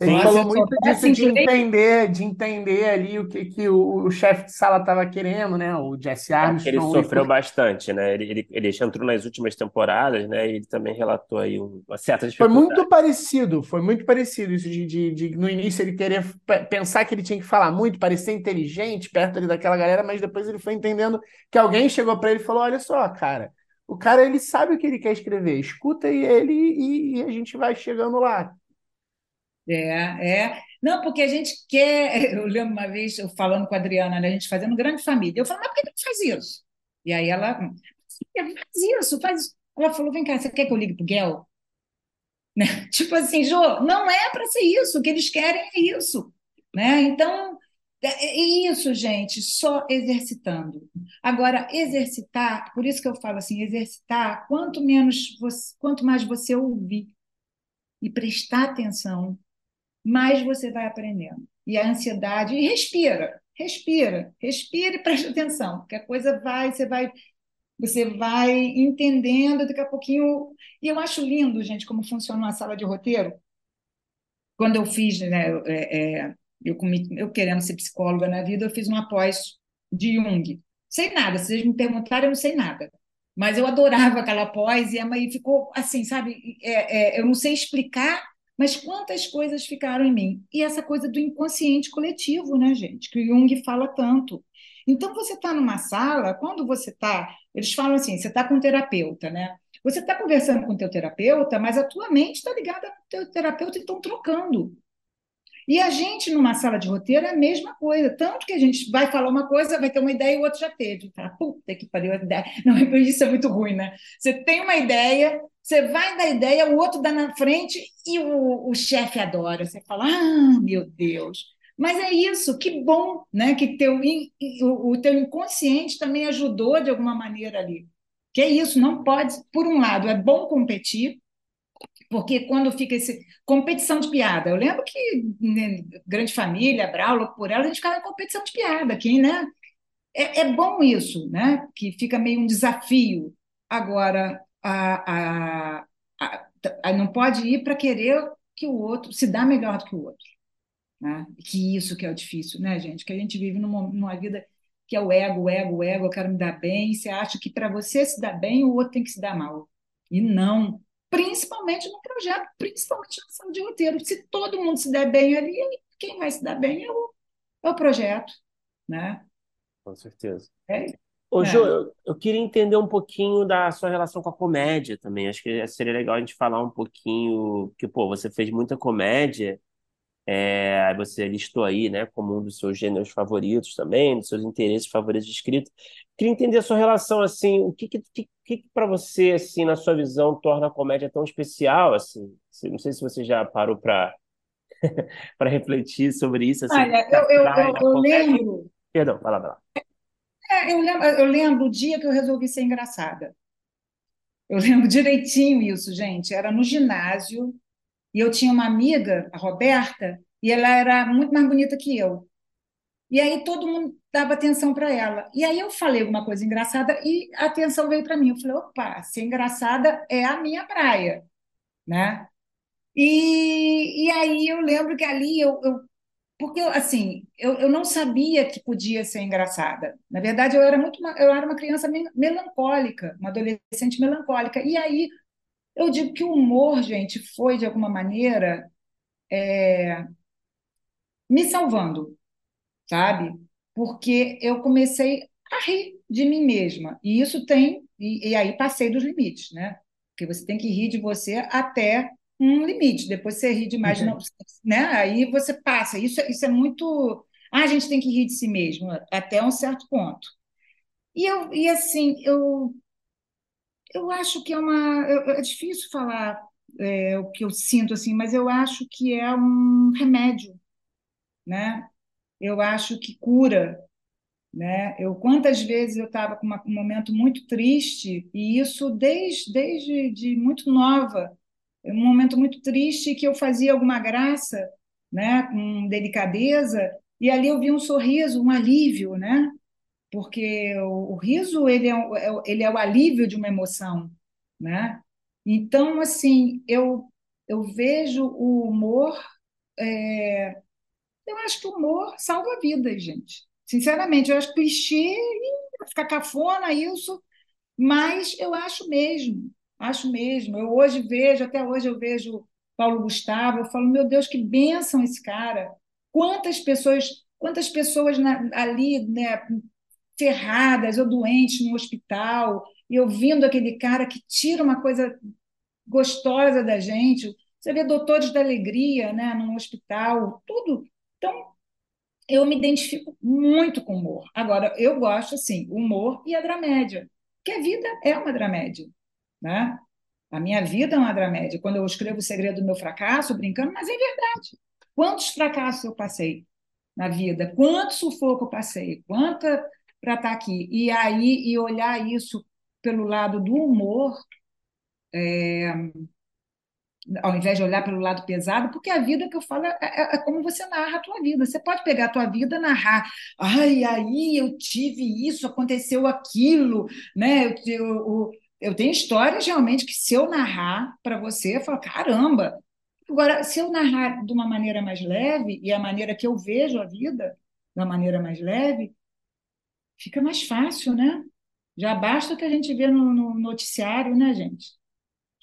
Ele Nossa, falou muito disso assim, de entender, de entender ali o que, que o, o chefe de sala estava querendo, né? O Jesse Armstrong. Ele sofreu bastante, né? Ele, ele, ele entrou nas últimas temporadas, né? E ele também relatou aí uma certa dificuldade. Foi muito parecido, foi muito parecido isso de, de, de, no início ele querer pensar que ele tinha que falar muito, parecer inteligente perto ali daquela galera, mas depois ele foi entendendo que alguém chegou para ele e falou: olha só, cara, o cara ele sabe o que ele quer escrever, escuta ele e, e a gente vai chegando lá. É, é. Não, porque a gente quer. Eu lembro uma vez eu falando com a Adriana, né, a gente fazendo grande família. Eu falei, mas por que não faz isso? E aí ela, faz isso, faz isso. Ela falou: vem cá, você quer que eu ligue pro Guel? Né? Tipo assim, Jô, não é para ser isso, o que eles querem é isso. Né? Então, é, é isso, gente, só exercitando. Agora, exercitar, por isso que eu falo assim, exercitar, quanto menos você, quanto mais você ouvir e prestar atenção, mais você vai aprendendo. E a ansiedade, e respira, respira, respira e presta atenção, porque a coisa vai, você vai, você vai entendendo daqui a pouquinho. E eu acho lindo, gente, como funciona uma sala de roteiro. Quando eu fiz, né, é, é, Eu, eu querendo ser psicóloga na vida, eu fiz uma pós de Jung. Sei nada, se vocês me perguntarem, eu não sei nada. Mas eu adorava aquela pós e mãe ficou assim, sabe? É, é, eu não sei explicar, mas quantas coisas ficaram em mim. E essa coisa do inconsciente coletivo, né, gente? Que o Jung fala tanto. Então, você está numa sala, quando você está. Eles falam assim: você está com um terapeuta, né? Você está conversando com o teu terapeuta, mas a tua mente está ligada ao teu terapeuta e estão trocando. E a gente, numa sala de roteiro, é a mesma coisa. Tanto que a gente vai falar uma coisa, vai ter uma ideia e o outro já teve. Tá? Puta que pariu a ideia. Não, isso é muito ruim, né? Você tem uma ideia, você vai dar ideia, o outro dá na frente e o, o chefe adora. Você fala, ah, meu Deus. Mas é isso, que bom, né? Que teu, o, o teu inconsciente também ajudou de alguma maneira ali. Que é isso, não pode, por um lado, é bom competir, porque quando fica esse competição de piada, eu lembro que né, Grande Família, Brau, por ela, a gente ficava em competição de piada aqui, né? É, é, bom isso, né? Que fica meio um desafio. Agora, a, a, a, não pode ir para querer que o outro se dá melhor do que o outro. Né? Que isso que é o difícil, né, gente? Que a gente vive numa, numa vida que é o ego, o ego, o ego, eu quero me dar bem. Você acha que para você se dar bem, o outro tem que se dar mal. E não principalmente no projeto, principalmente na sala de roteiro. Se todo mundo se der bem ali, quem vai se dar bem é o, é o projeto, né? Com certeza. É. Ô, é. Eu, eu, queria entender um pouquinho da sua relação com a comédia também. Acho que seria legal a gente falar um pouquinho, que, pô, você fez muita comédia, é, você listou aí, né, como um dos seus gêneros favoritos também, dos seus interesses favoritos de escrita. Queria entender a sua relação, assim, o que que, que, que para você, assim, na sua visão, torna a comédia tão especial, assim? Não sei se você já parou para para refletir sobre isso. Assim, Olha, eu, eu, eu, eu lembro... Perdão, vai lá, vai lá. É, eu, lembro, eu lembro o dia que eu resolvi ser engraçada. Eu lembro direitinho isso, gente. Era no ginásio, e eu tinha uma amiga, a Roberta, e ela era muito mais bonita que eu. E aí todo mundo dava atenção para ela. E aí eu falei alguma coisa engraçada e a atenção veio para mim. Eu falei, opa, ser engraçada é a minha praia, né? E, e aí eu lembro que ali eu, eu porque assim eu, eu não sabia que podia ser engraçada. Na verdade eu era muito eu era uma criança melancólica, uma adolescente melancólica. E aí eu digo que o humor, gente, foi, de alguma maneira, é, me salvando, sabe? Porque eu comecei a rir de mim mesma. E isso tem. E, e aí passei dos limites, né? Porque você tem que rir de você até um limite. Depois você ri demais, uhum. não, né? Aí você passa. Isso, isso é muito. Ah, a gente tem que rir de si mesmo, até um certo ponto. E, eu, e assim, eu eu acho que é uma. É difícil falar é, o que eu sinto, assim, mas eu acho que é um remédio, né? Eu acho que cura, né? Eu quantas vezes eu estava com uma, um momento muito triste e isso desde desde de muito nova, um momento muito triste que eu fazia alguma graça, né? Com delicadeza e ali eu vi um sorriso, um alívio, né? porque o, o riso ele é, é ele é o alívio de uma emoção, né? Então, assim, eu, eu vejo o humor, é, eu acho que o humor salva vidas, gente. Sinceramente, eu acho clichê, ficar cafona isso, mas eu acho mesmo, acho mesmo. Eu hoje vejo, até hoje eu vejo Paulo Gustavo, eu falo, meu Deus, que bênção esse cara. Quantas pessoas, quantas pessoas na, ali, né, ferradas ou doentes no hospital, e ouvindo aquele cara que tira uma coisa gostosa da gente. Você vê doutores da alegria né, no hospital, tudo. Então, eu me identifico muito com humor. Agora, eu gosto, assim, humor e a dramédia, porque a vida é uma dramédia, né? A minha vida é uma dramédia. Quando eu escrevo O Segredo do Meu Fracasso, brincando, mas é verdade. Quantos fracassos eu passei na vida? Quanto sufoco eu passei? Quanta para estar tá aqui. E aí, e olhar isso pelo lado do humor, é, ao invés de olhar pelo lado pesado, porque a vida que eu falo é, é, é, como você narra a tua vida. Você pode pegar a tua vida narrar, ai, aí eu tive isso, aconteceu aquilo, né? Eu, eu, eu tenho histórias realmente que se eu narrar para você, eu falo, caramba, Agora, se eu narrar de uma maneira mais leve, e a maneira que eu vejo a vida, uma maneira mais leve, fica mais fácil, né? Já basta o que a gente vê no, no noticiário, né, gente?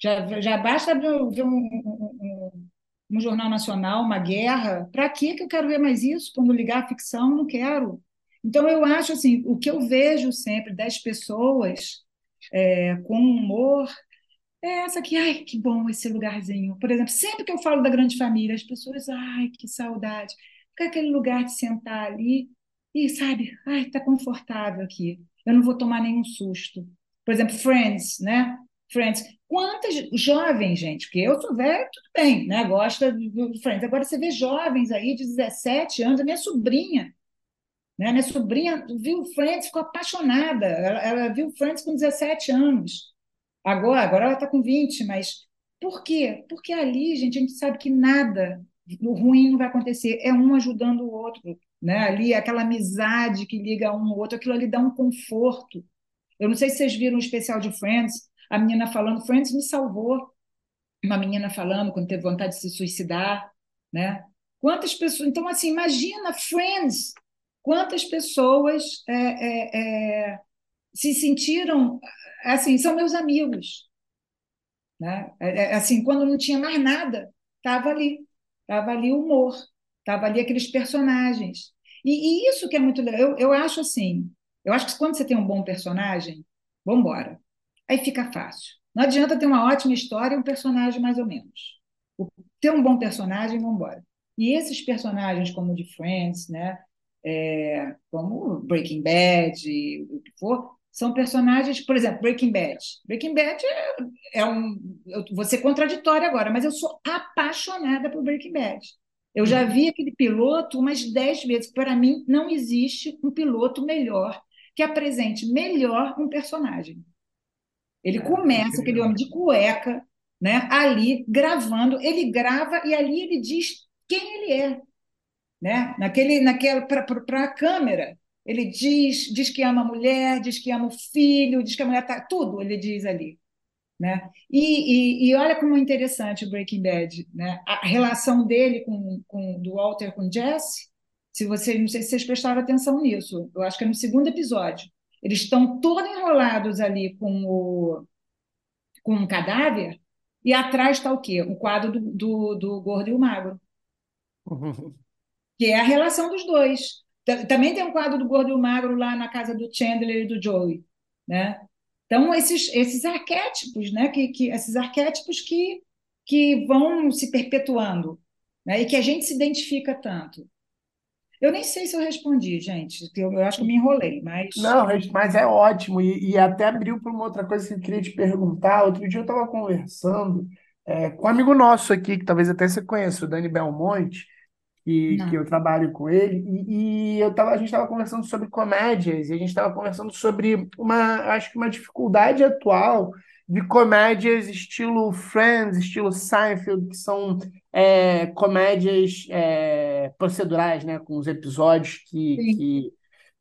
Já, já basta ver um, um, um jornal nacional, uma guerra. Para que eu quero ver mais isso? Quando ligar a ficção, não quero. Então, eu acho assim, o que eu vejo sempre das pessoas é, com humor é essa aqui, ai, que bom esse lugarzinho. Por exemplo, sempre que eu falo da grande família, as pessoas, ai, que saudade. Porque aquele lugar de sentar ali e, sabe, ai, tá confortável aqui. Eu não vou tomar nenhum susto. Por exemplo, Friends, né? Friends. Quantas jovens, gente, porque eu sou velha, tudo bem, né? Gosta do Friends. Agora você vê jovens aí de 17 anos, a minha sobrinha, né? Minha sobrinha viu Friends, ficou apaixonada. Ela, ela viu Friends com 17 anos. Agora, agora ela está com 20, mas por quê? Porque ali, gente, a gente sabe que nada ruim não vai acontecer. É um ajudando o outro. Né? Ali, aquela amizade que liga um ao outro, aquilo ali dá um conforto. Eu não sei se vocês viram o especial de Friends, a menina falando, Friends me salvou. Uma menina falando quando teve vontade de se suicidar, né? Quantas pessoas. Então, assim, imagina Friends, quantas pessoas é, é, é, se sentiram assim, são meus amigos. Né? É, é, assim, quando não tinha mais nada, estava ali. Estava ali o humor, estava ali aqueles personagens. E, e, isso que é muito legal. Eu, eu acho assim, eu acho que quando você tem um bom personagem, vamos embora. Aí fica fácil. Não adianta ter uma ótima história e um personagem mais ou menos. Ter um bom personagem, vamos embora. E esses personagens, como o de Friends, né? É, como Breaking Bad, o que for, são personagens, por exemplo, Breaking Bad. Breaking Bad é, é um. Eu vou ser contraditória agora, mas eu sou apaixonada por Breaking Bad. Eu já vi aquele piloto umas dez vezes. Para mim, não existe um piloto melhor que apresente melhor um personagem. Ele é, começa, aquele homem de cueca, né, ali gravando. Ele grava e ali ele diz quem ele é. Né? Naquele, naquela para a câmera. Ele diz, diz que ama a mulher, diz que ama o filho, diz que a mulher está. Tudo ele diz ali. Né? E, e, e, olha como é interessante o Breaking Bad, né? a relação dele com, com do Walter com Jesse. Se vocês, não sei se vocês prestaram atenção nisso, eu acho que é no segundo episódio. Eles estão todos enrolados ali com o, com um cadáver, e atrás está o quê? O quadro do, do, do gordo e o magro. Que é a relação dos dois. Também tem um quadro do Gordo e o Magro lá na casa do Chandler e do Joey, né? Então, esses, esses arquétipos, né? Que, que, esses arquétipos que, que vão se perpetuando né? e que a gente se identifica tanto. Eu nem sei se eu respondi, gente. Eu, eu acho que me enrolei, mas. Não, mas é ótimo. E, e até abriu para uma outra coisa que eu queria te perguntar. Outro dia eu estava conversando é, com um amigo nosso aqui, que talvez até você conheça, o Dani Belmonte que, que eu trabalho com ele, e, e eu tava, a gente estava conversando sobre comédias, e a gente estava conversando sobre uma, acho que uma dificuldade atual de comédias estilo Friends, estilo Seinfeld, que são é, comédias é, procedurais, né, com os episódios que, que,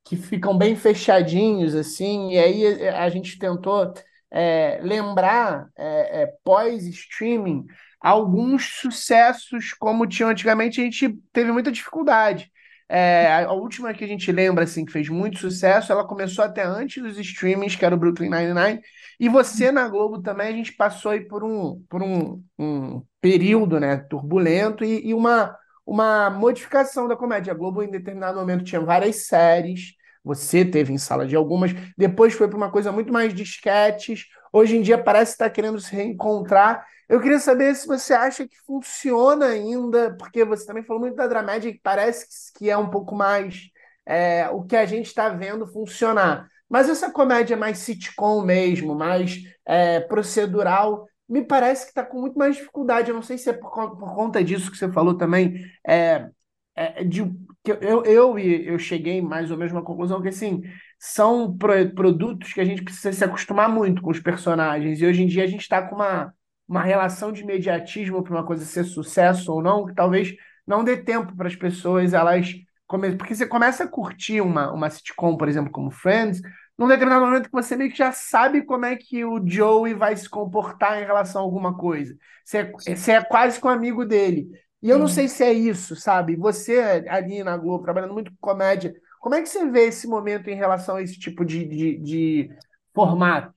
que, ficam bem fechadinhos, assim, e aí a gente tentou é, lembrar, é, é, pós-streaming, alguns sucessos como tinha antigamente, a gente teve muita dificuldade. É, a última que a gente lembra, assim, que fez muito sucesso, ela começou até antes dos streamings, que era o Brooklyn Nine-Nine, e você na Globo também, a gente passou aí por um, por um, um período, né, turbulento e, e uma, uma modificação da comédia. A Globo, em determinado momento, tinha várias séries, você teve em sala de algumas, depois foi para uma coisa muito mais de sketches, hoje em dia parece estar querendo se reencontrar, eu queria saber se você acha que funciona ainda, porque você também falou muito da dramédia, que parece que é um pouco mais é, o que a gente está vendo funcionar. Mas essa comédia mais sitcom mesmo, mais é, procedural, me parece que está com muito mais dificuldade. Eu não sei se é por, por conta disso que você falou também, é, é, de, eu, eu, eu cheguei mais ou menos a conclusão que assim são pro, produtos que a gente precisa se acostumar muito com os personagens. E hoje em dia a gente está com uma uma relação de imediatismo para uma coisa ser sucesso ou não, que talvez não dê tempo para as pessoas elas come... porque você começa a curtir uma, uma sitcom, por exemplo, como Friends, num determinado momento que você meio que já sabe como é que o Joey vai se comportar em relação a alguma coisa. Você é, você é quase que um amigo dele. E eu não sei se é isso, sabe? Você ali na Globo, trabalhando muito com comédia, como é que você vê esse momento em relação a esse tipo de, de, de formato?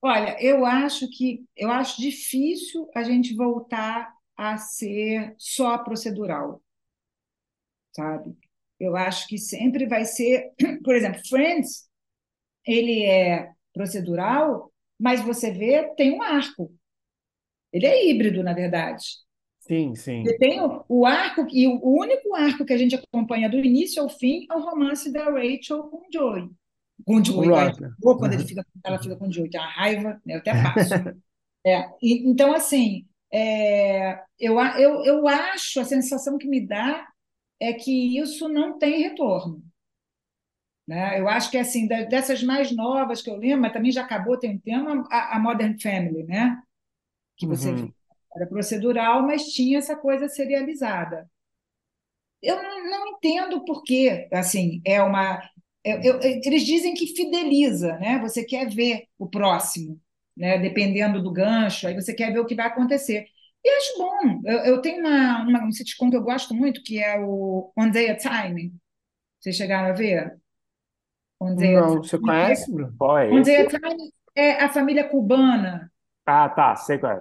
Olha, eu acho que eu acho difícil a gente voltar a ser só procedural, sabe? Eu acho que sempre vai ser, por exemplo, Friends, ele é procedural, mas você vê, tem um arco. Ele é híbrido, na verdade. Sim, sim. Ele tem o, o arco, e o único arco que a gente acompanha do início ao fim é o romance da Rachel com o Joey. Com o Joey, O quando ele fica, ela fica com o Joey, tem uma raiva, né, eu até passo. É, e- então, assim, é, eu, eu, eu acho, a sensação que me dá é que isso não tem retorno. Né? Eu acho que, assim, dessas mais novas que eu lembro, mas também já acabou, tem um tema, a, a Modern Family, né? Que você Uhum. Era procedural, mas tinha essa coisa serializada. Eu não, não entendo por quê, assim, é uma... eu- eu- eles dizem que fideliza, né? Você quer ver o próximo, né? Dependendo do gancho, aí você quer ver o que vai acontecer. E acho bom. Eu, eu tenho uma, uma, um sitcom que eu gosto muito, que é o One Day at a Time. Vocês chegaram a ver? One Day Não, você conhece, Bruno? Qual é One Day at a Time é a família cubana, Ah, tá, sei qual é.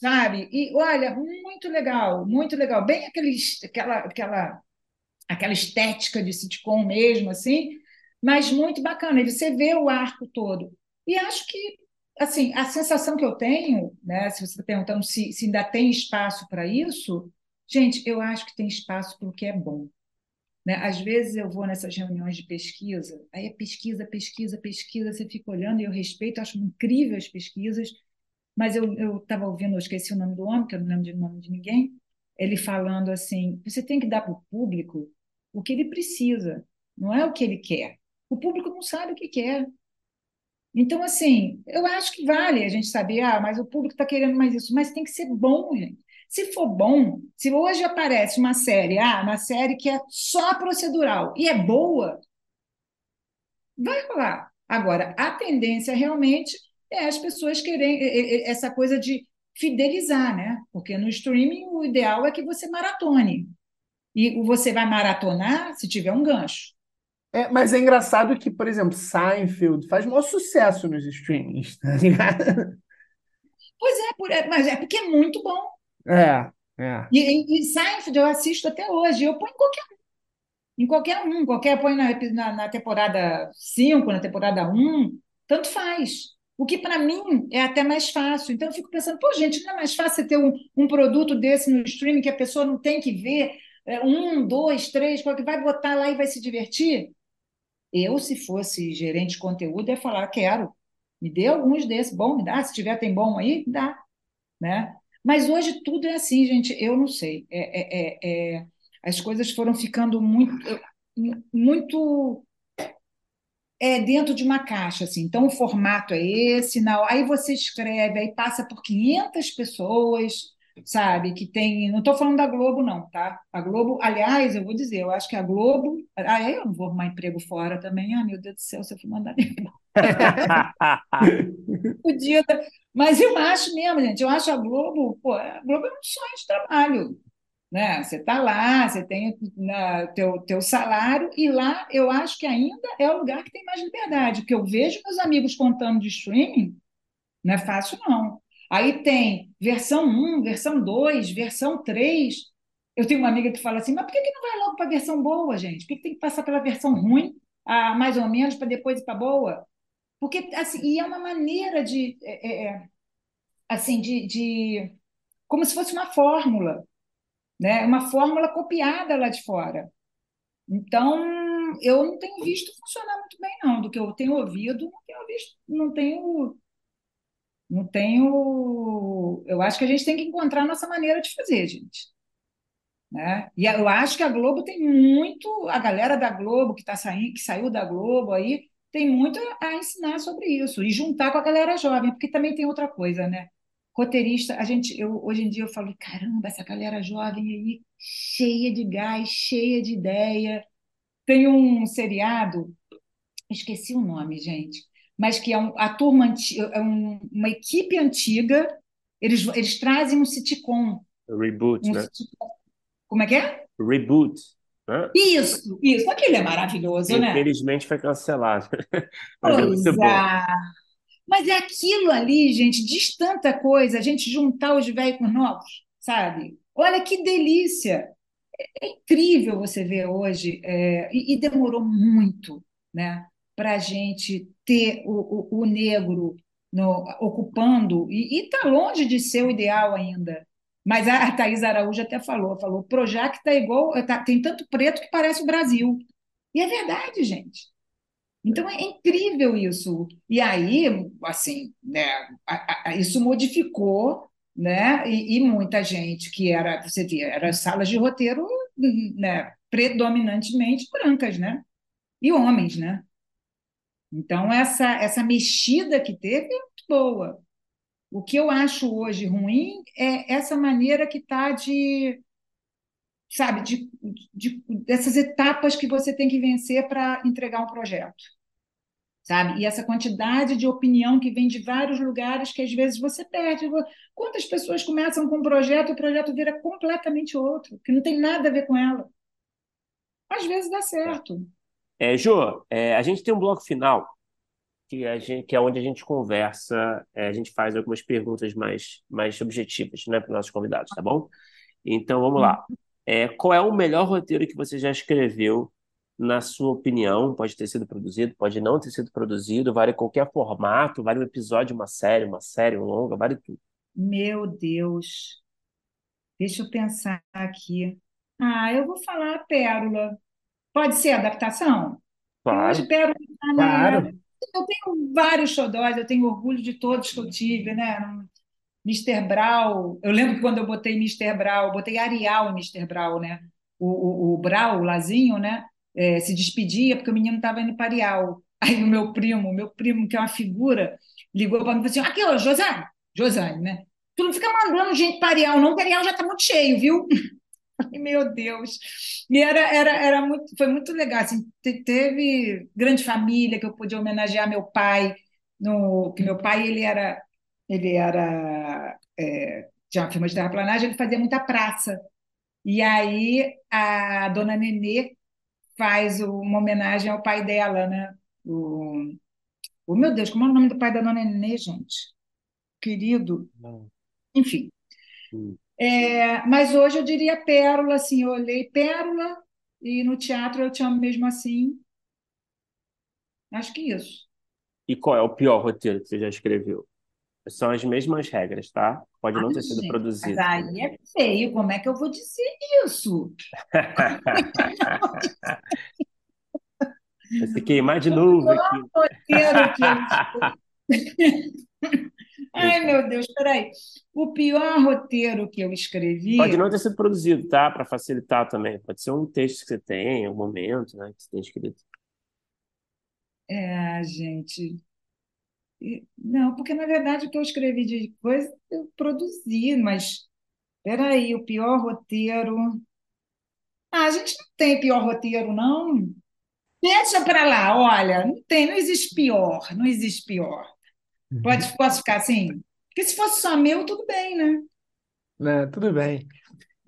Sabe? E olha, muito legal, muito legal. Bem aqueles, aquela, aquela, aquela estética de sitcom mesmo, assim, mas muito bacana. E você vê o arco todo. E acho que, assim, a sensação que eu tenho, né, se você está perguntando se, se ainda tem espaço para isso, gente, eu acho que tem espaço para o que é bom. Né? Às vezes eu vou nessas reuniões de pesquisa, aí é pesquisa, pesquisa, pesquisa, você fica olhando e eu respeito, acho incrível as pesquisas, mas eu estava ouvindo, eu esqueci o nome do homem, que eu não lembro o nome de ninguém, ele falando assim: você tem que dar para o público o que ele precisa, não é o que ele quer. O público não sabe o que quer. Então, assim, eu acho que vale a gente saber, ah, mas o público está querendo mais isso, mas tem que ser bom, gente. Se for bom, se hoje aparece uma série, ah, uma série que é só procedural e é boa, vai rolar. Agora, a tendência realmente é as pessoas querem essa coisa de fidelizar, né? Porque no streaming o ideal é que você maratone. E você vai maratonar se tiver um gancho. É, mas é engraçado que, por exemplo, Seinfeld faz maior sucesso nos streamings, tá ligado? Pois é, por- é, mas é porque é muito bom. É, é. E, e, Seinfeld eu assisto até hoje. Eu ponho em qualquer um. Em qualquer um. Qualquer põe na, na, na temporada 5, na temporada 1. Tanto faz. O que para mim é até mais fácil. Então eu fico pensando, pô, gente, não é mais fácil ter um, um produto desse no streaming que a pessoa não tem que ver é, um, dois, três, qual que vai botar lá e vai se divertir? Eu, se fosse gerente de conteúdo, ia falar, quero. Me dê alguns desses. Bom, me dá. Se tiver, tem bom aí, dá. Né? Mas hoje tudo é assim, gente. Eu não sei. É, é, é, as coisas foram ficando muito, muito é, dentro de uma caixa, assim. Então, o formato é esse, não. aí você escreve, aí passa por 500 pessoas, sabe? Que tem. Não estou falando da Globo, não, tá? A Globo, aliás, eu vou dizer, eu acho que a Globo. Ah, eu não vou arrumar emprego fora também. Ah, meu Deus do céu, se eu for mandar Podia, mas eu acho mesmo, gente. Eu acho a Globo, pô, a Globo é um sonho de trabalho. Né? Você está lá, você tem na, teu, teu salário, e lá eu acho que ainda é o lugar que tem mais liberdade, porque eu vejo meus amigos contando de streaming, não é fácil, não. Aí tem versão 1, versão 2, versão 3. Eu tenho uma amiga que fala assim, mas por que, que não vai logo para a versão boa, gente? Por que, tem que passar pela versão ruim, a, mais ou menos, para depois ir para boa? Porque, assim, e é uma maneira de, é, é, assim, de, de, como se fosse uma fórmula, né? Uma fórmula copiada lá de fora. Então, eu não tenho visto funcionar muito bem, não. Do que eu tenho ouvido, não tenho visto, não tenho, não tenho. Eu acho que a gente tem que encontrar a nossa maneira de fazer, gente. Né? E eu acho que a Globo tem muito, a galera da Globo que tá saindo, que saiu da Globo aí, tem muito a ensinar sobre isso e juntar com a galera jovem, porque também tem outra coisa, né? Roteirista, a gente, eu, hoje em dia eu falo, caramba, essa galera jovem aí, cheia de gás, cheia de ideia. Tem um seriado esqueci o nome, gente, mas que é um, a turma é um, uma equipe antiga, eles, eles trazem um sitcom. Reboot, Um né? sitcom. Como é que é? Reboot. né? Isso, isso. Aquele é maravilhoso, né? Infelizmente foi cancelado. Mas é Pois muito bom. É. Mas é aquilo ali, gente, diz tanta coisa, a gente juntar os velhos com os novos, sabe? Olha que delícia! É incrível você ver hoje, é, e, e demorou muito, né, para a gente ter o, o, o negro no- ocupando, e está longe de ser o ideal ainda. Mas a, a Thaís Araújo até falou, falou, Projac está igual, tá- tem tanto preto que parece o Brasil. E é verdade, gente. Então é incrível isso. E aí, assim, né, a- a- isso modificou, né? E, e muita gente que era, você via, eram salas de roteiro, né, predominantemente brancas, né? E homens, né? Então essa essa mexida que teve é muito boa. O que eu acho hoje ruim é essa maneira que está de, sabe, de, de, dessas etapas que você tem que vencer para entregar um projeto sabe? E essa quantidade de opinião que vem de vários lugares que às vezes você perde. Quantas pessoas começam com um projeto e o projeto vira completamente outro, que não tem nada a ver com ela? Às vezes dá certo. É, Jô, é, a gente tem um bloco final, que, a gente, que é onde a gente conversa, é, a gente faz algumas perguntas mais, mais objetivas, né, para os nossos convidados, tá bom? Então vamos lá. É, qual é o melhor roteiro que você já escreveu, na sua opinião? Pode ter sido produzido, pode não ter sido produzido, vale qualquer formato, vale um episódio, uma série, uma série, longa, vale tudo. Meu Deus. Deixa eu pensar aqui. Ah, eu vou falar a Pérola. Pode ser adaptação? Claro. hoje Pérola tá na- Claro. Eu tenho vários xodós, eu tenho orgulho de todos que eu tive, né? Mr. Brau, eu lembro que quando eu botei Mr. Brau, botei Arial Mr. Brau, né? O, o, o Brau, o Lazinho, né? É, se despedia porque o menino estava indo para Arial. Aí o meu primo, meu primo, que é uma figura, ligou para mim e falou assim: aqui, ô, Josane, Josane, né? Tu não fica mandando gente para Arial, não, que Arial já está muito cheio, viu? Meu Deus. E era, era, era muito, foi muito legal. Assim, te- teve grande família que eu pude homenagear meu pai, no, que meu pai ele era, ele era é, tinha uma firma de terraplanagem, ele fazia muita praça. E aí a dona Nenê faz uma homenagem ao pai dela, né? O, o meu Deus, como é o nome do pai da dona Nenê, gente? Querido. Enfim. Hum. É, mas hoje eu diria Pérola, assim, eu olhei Pérola e no teatro eu te amo mesmo assim. Acho que isso. E qual é o pior roteiro que você já escreveu? São as mesmas regras, tá? Pode não Ai, ter sido gente, produzido. Mas aí é feio, como é que eu vou dizer isso? Se queimar de novo aqui. Roteiro que eu escrevi. Ai, meu Deus, peraí. O pior roteiro que eu escrevi. Pode não ter sido produzido, tá? Para facilitar também. Pode ser um texto que você tem, um momento, né? Que você tem escrito. É, gente. Não, porque na verdade o que eu escrevi de coisa eu produzi, mas peraí, o pior roteiro. Ah, a gente não tem pior roteiro, não. Deixa pra lá, olha, não tem, não existe pior, não existe pior. Pode, posso ficar assim? Porque se fosse só meu, tudo bem, né? Né, tudo bem.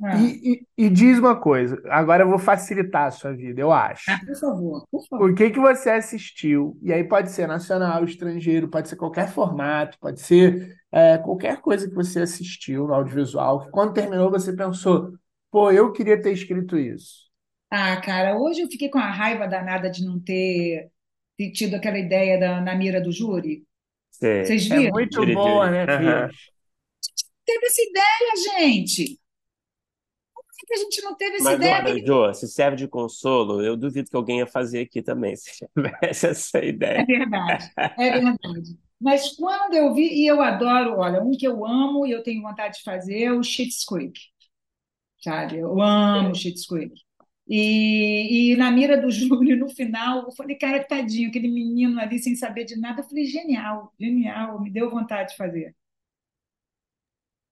Ah, E, e- e diz uma coisa, agora eu vou facilitar a sua vida, eu acho. ah, por favor, por favor. O que que você assistiu? E aí pode ser nacional, estrangeiro, pode ser qualquer formato, pode ser é, qualquer coisa que você assistiu no audiovisual, que quando terminou você pensou, pô, eu queria ter escrito isso. Ah, cara, hoje eu fiquei com a raiva danada de não ter, ter tido aquela ideia da, na mira do júri. Você... Vocês É viram? muito Júri, boa, né? Teve essa ideia, gente. É que a gente não teve essa Mas ideia? olha, Jô, se serve de consolo, eu duvido que alguém ia fazer aqui também, se tivesse essa É ideia. verdade, é verdade. Mas quando eu vi, e eu adoro, olha, um que eu amo e eu tenho vontade de fazer é o Schitt's Creek, sabe? Eu amo Schitt's Creek. E, e na mira do Júlio, no final, eu falei, cara, tadinho, aquele menino ali sem saber de nada. Eu falei, genial, genial, me deu vontade de fazer.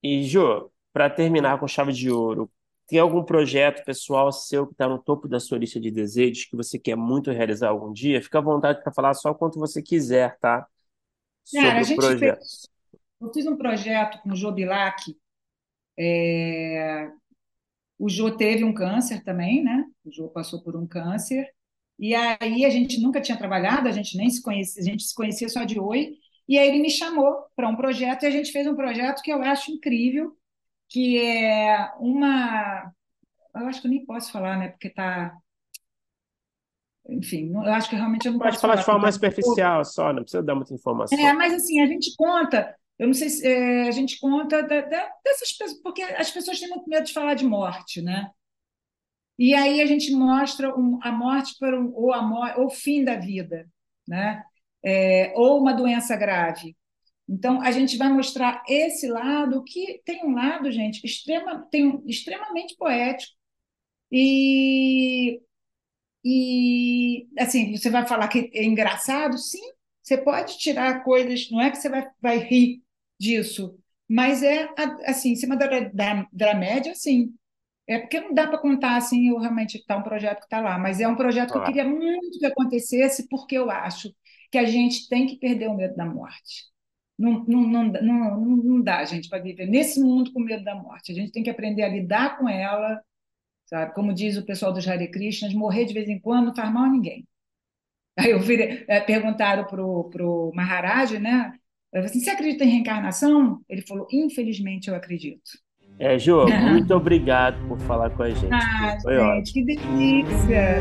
E, Jô, para terminar com chave de ouro, Tem algum projeto pessoal seu que está no topo da sua lista de desejos que você quer muito realizar algum dia? Fica à vontade para falar só quanto você quiser, tá? Sobre Cara, a gente projeto. Fez, eu fiz um projeto com o Jô Bilac. É, o Jô teve um câncer também, né? O Jô passou por um câncer. E aí a gente nunca tinha trabalhado, a gente nem se conhecia, a gente se conhecia só de oi. E aí ele me chamou para um projeto e a gente fez um projeto que eu acho incrível, que é uma. Eu acho que eu nem posso falar, né? Porque está. Enfim, eu acho que realmente eu não Pode posso falar de forma mais superficial só, não precisa dar muita informação. É, mas assim, a gente conta, eu não sei se é, a gente conta da, da, dessas pessoas, porque as pessoas têm muito medo de falar de morte, né? E aí a gente mostra um, a morte por um, ou, a, ou o fim da vida, né? É, ou uma doença grave. Então, a gente vai mostrar esse lado, que tem um lado, gente, extrema, tem um, extremamente poético. E, e, assim, você vai falar que é engraçado? Sim, você pode tirar coisas, não é que você vai, vai rir disso, mas é, assim, em cima da, da, da média, sim. É porque não dá para contar assim, eu realmente está um projeto que está lá, mas é um projeto que eu queria muito que acontecesse, porque eu acho que a gente tem que perder o medo da morte. Não, não, não, não, não dá, gente, para viver nesse mundo com medo da morte. A gente tem que aprender a lidar com ela, sabe? Como diz o pessoal dos Hare Krishnas, morrer de vez em quando não faz mal a ninguém. Aí eu virei, é, perguntaram para o Maharaj, né? Eu falei assim, você acredita em reencarnação? Ele falou, infelizmente eu acredito. É, Jô, muito obrigado por falar com a gente. Ah, Foi gente, ótimo. que delícia!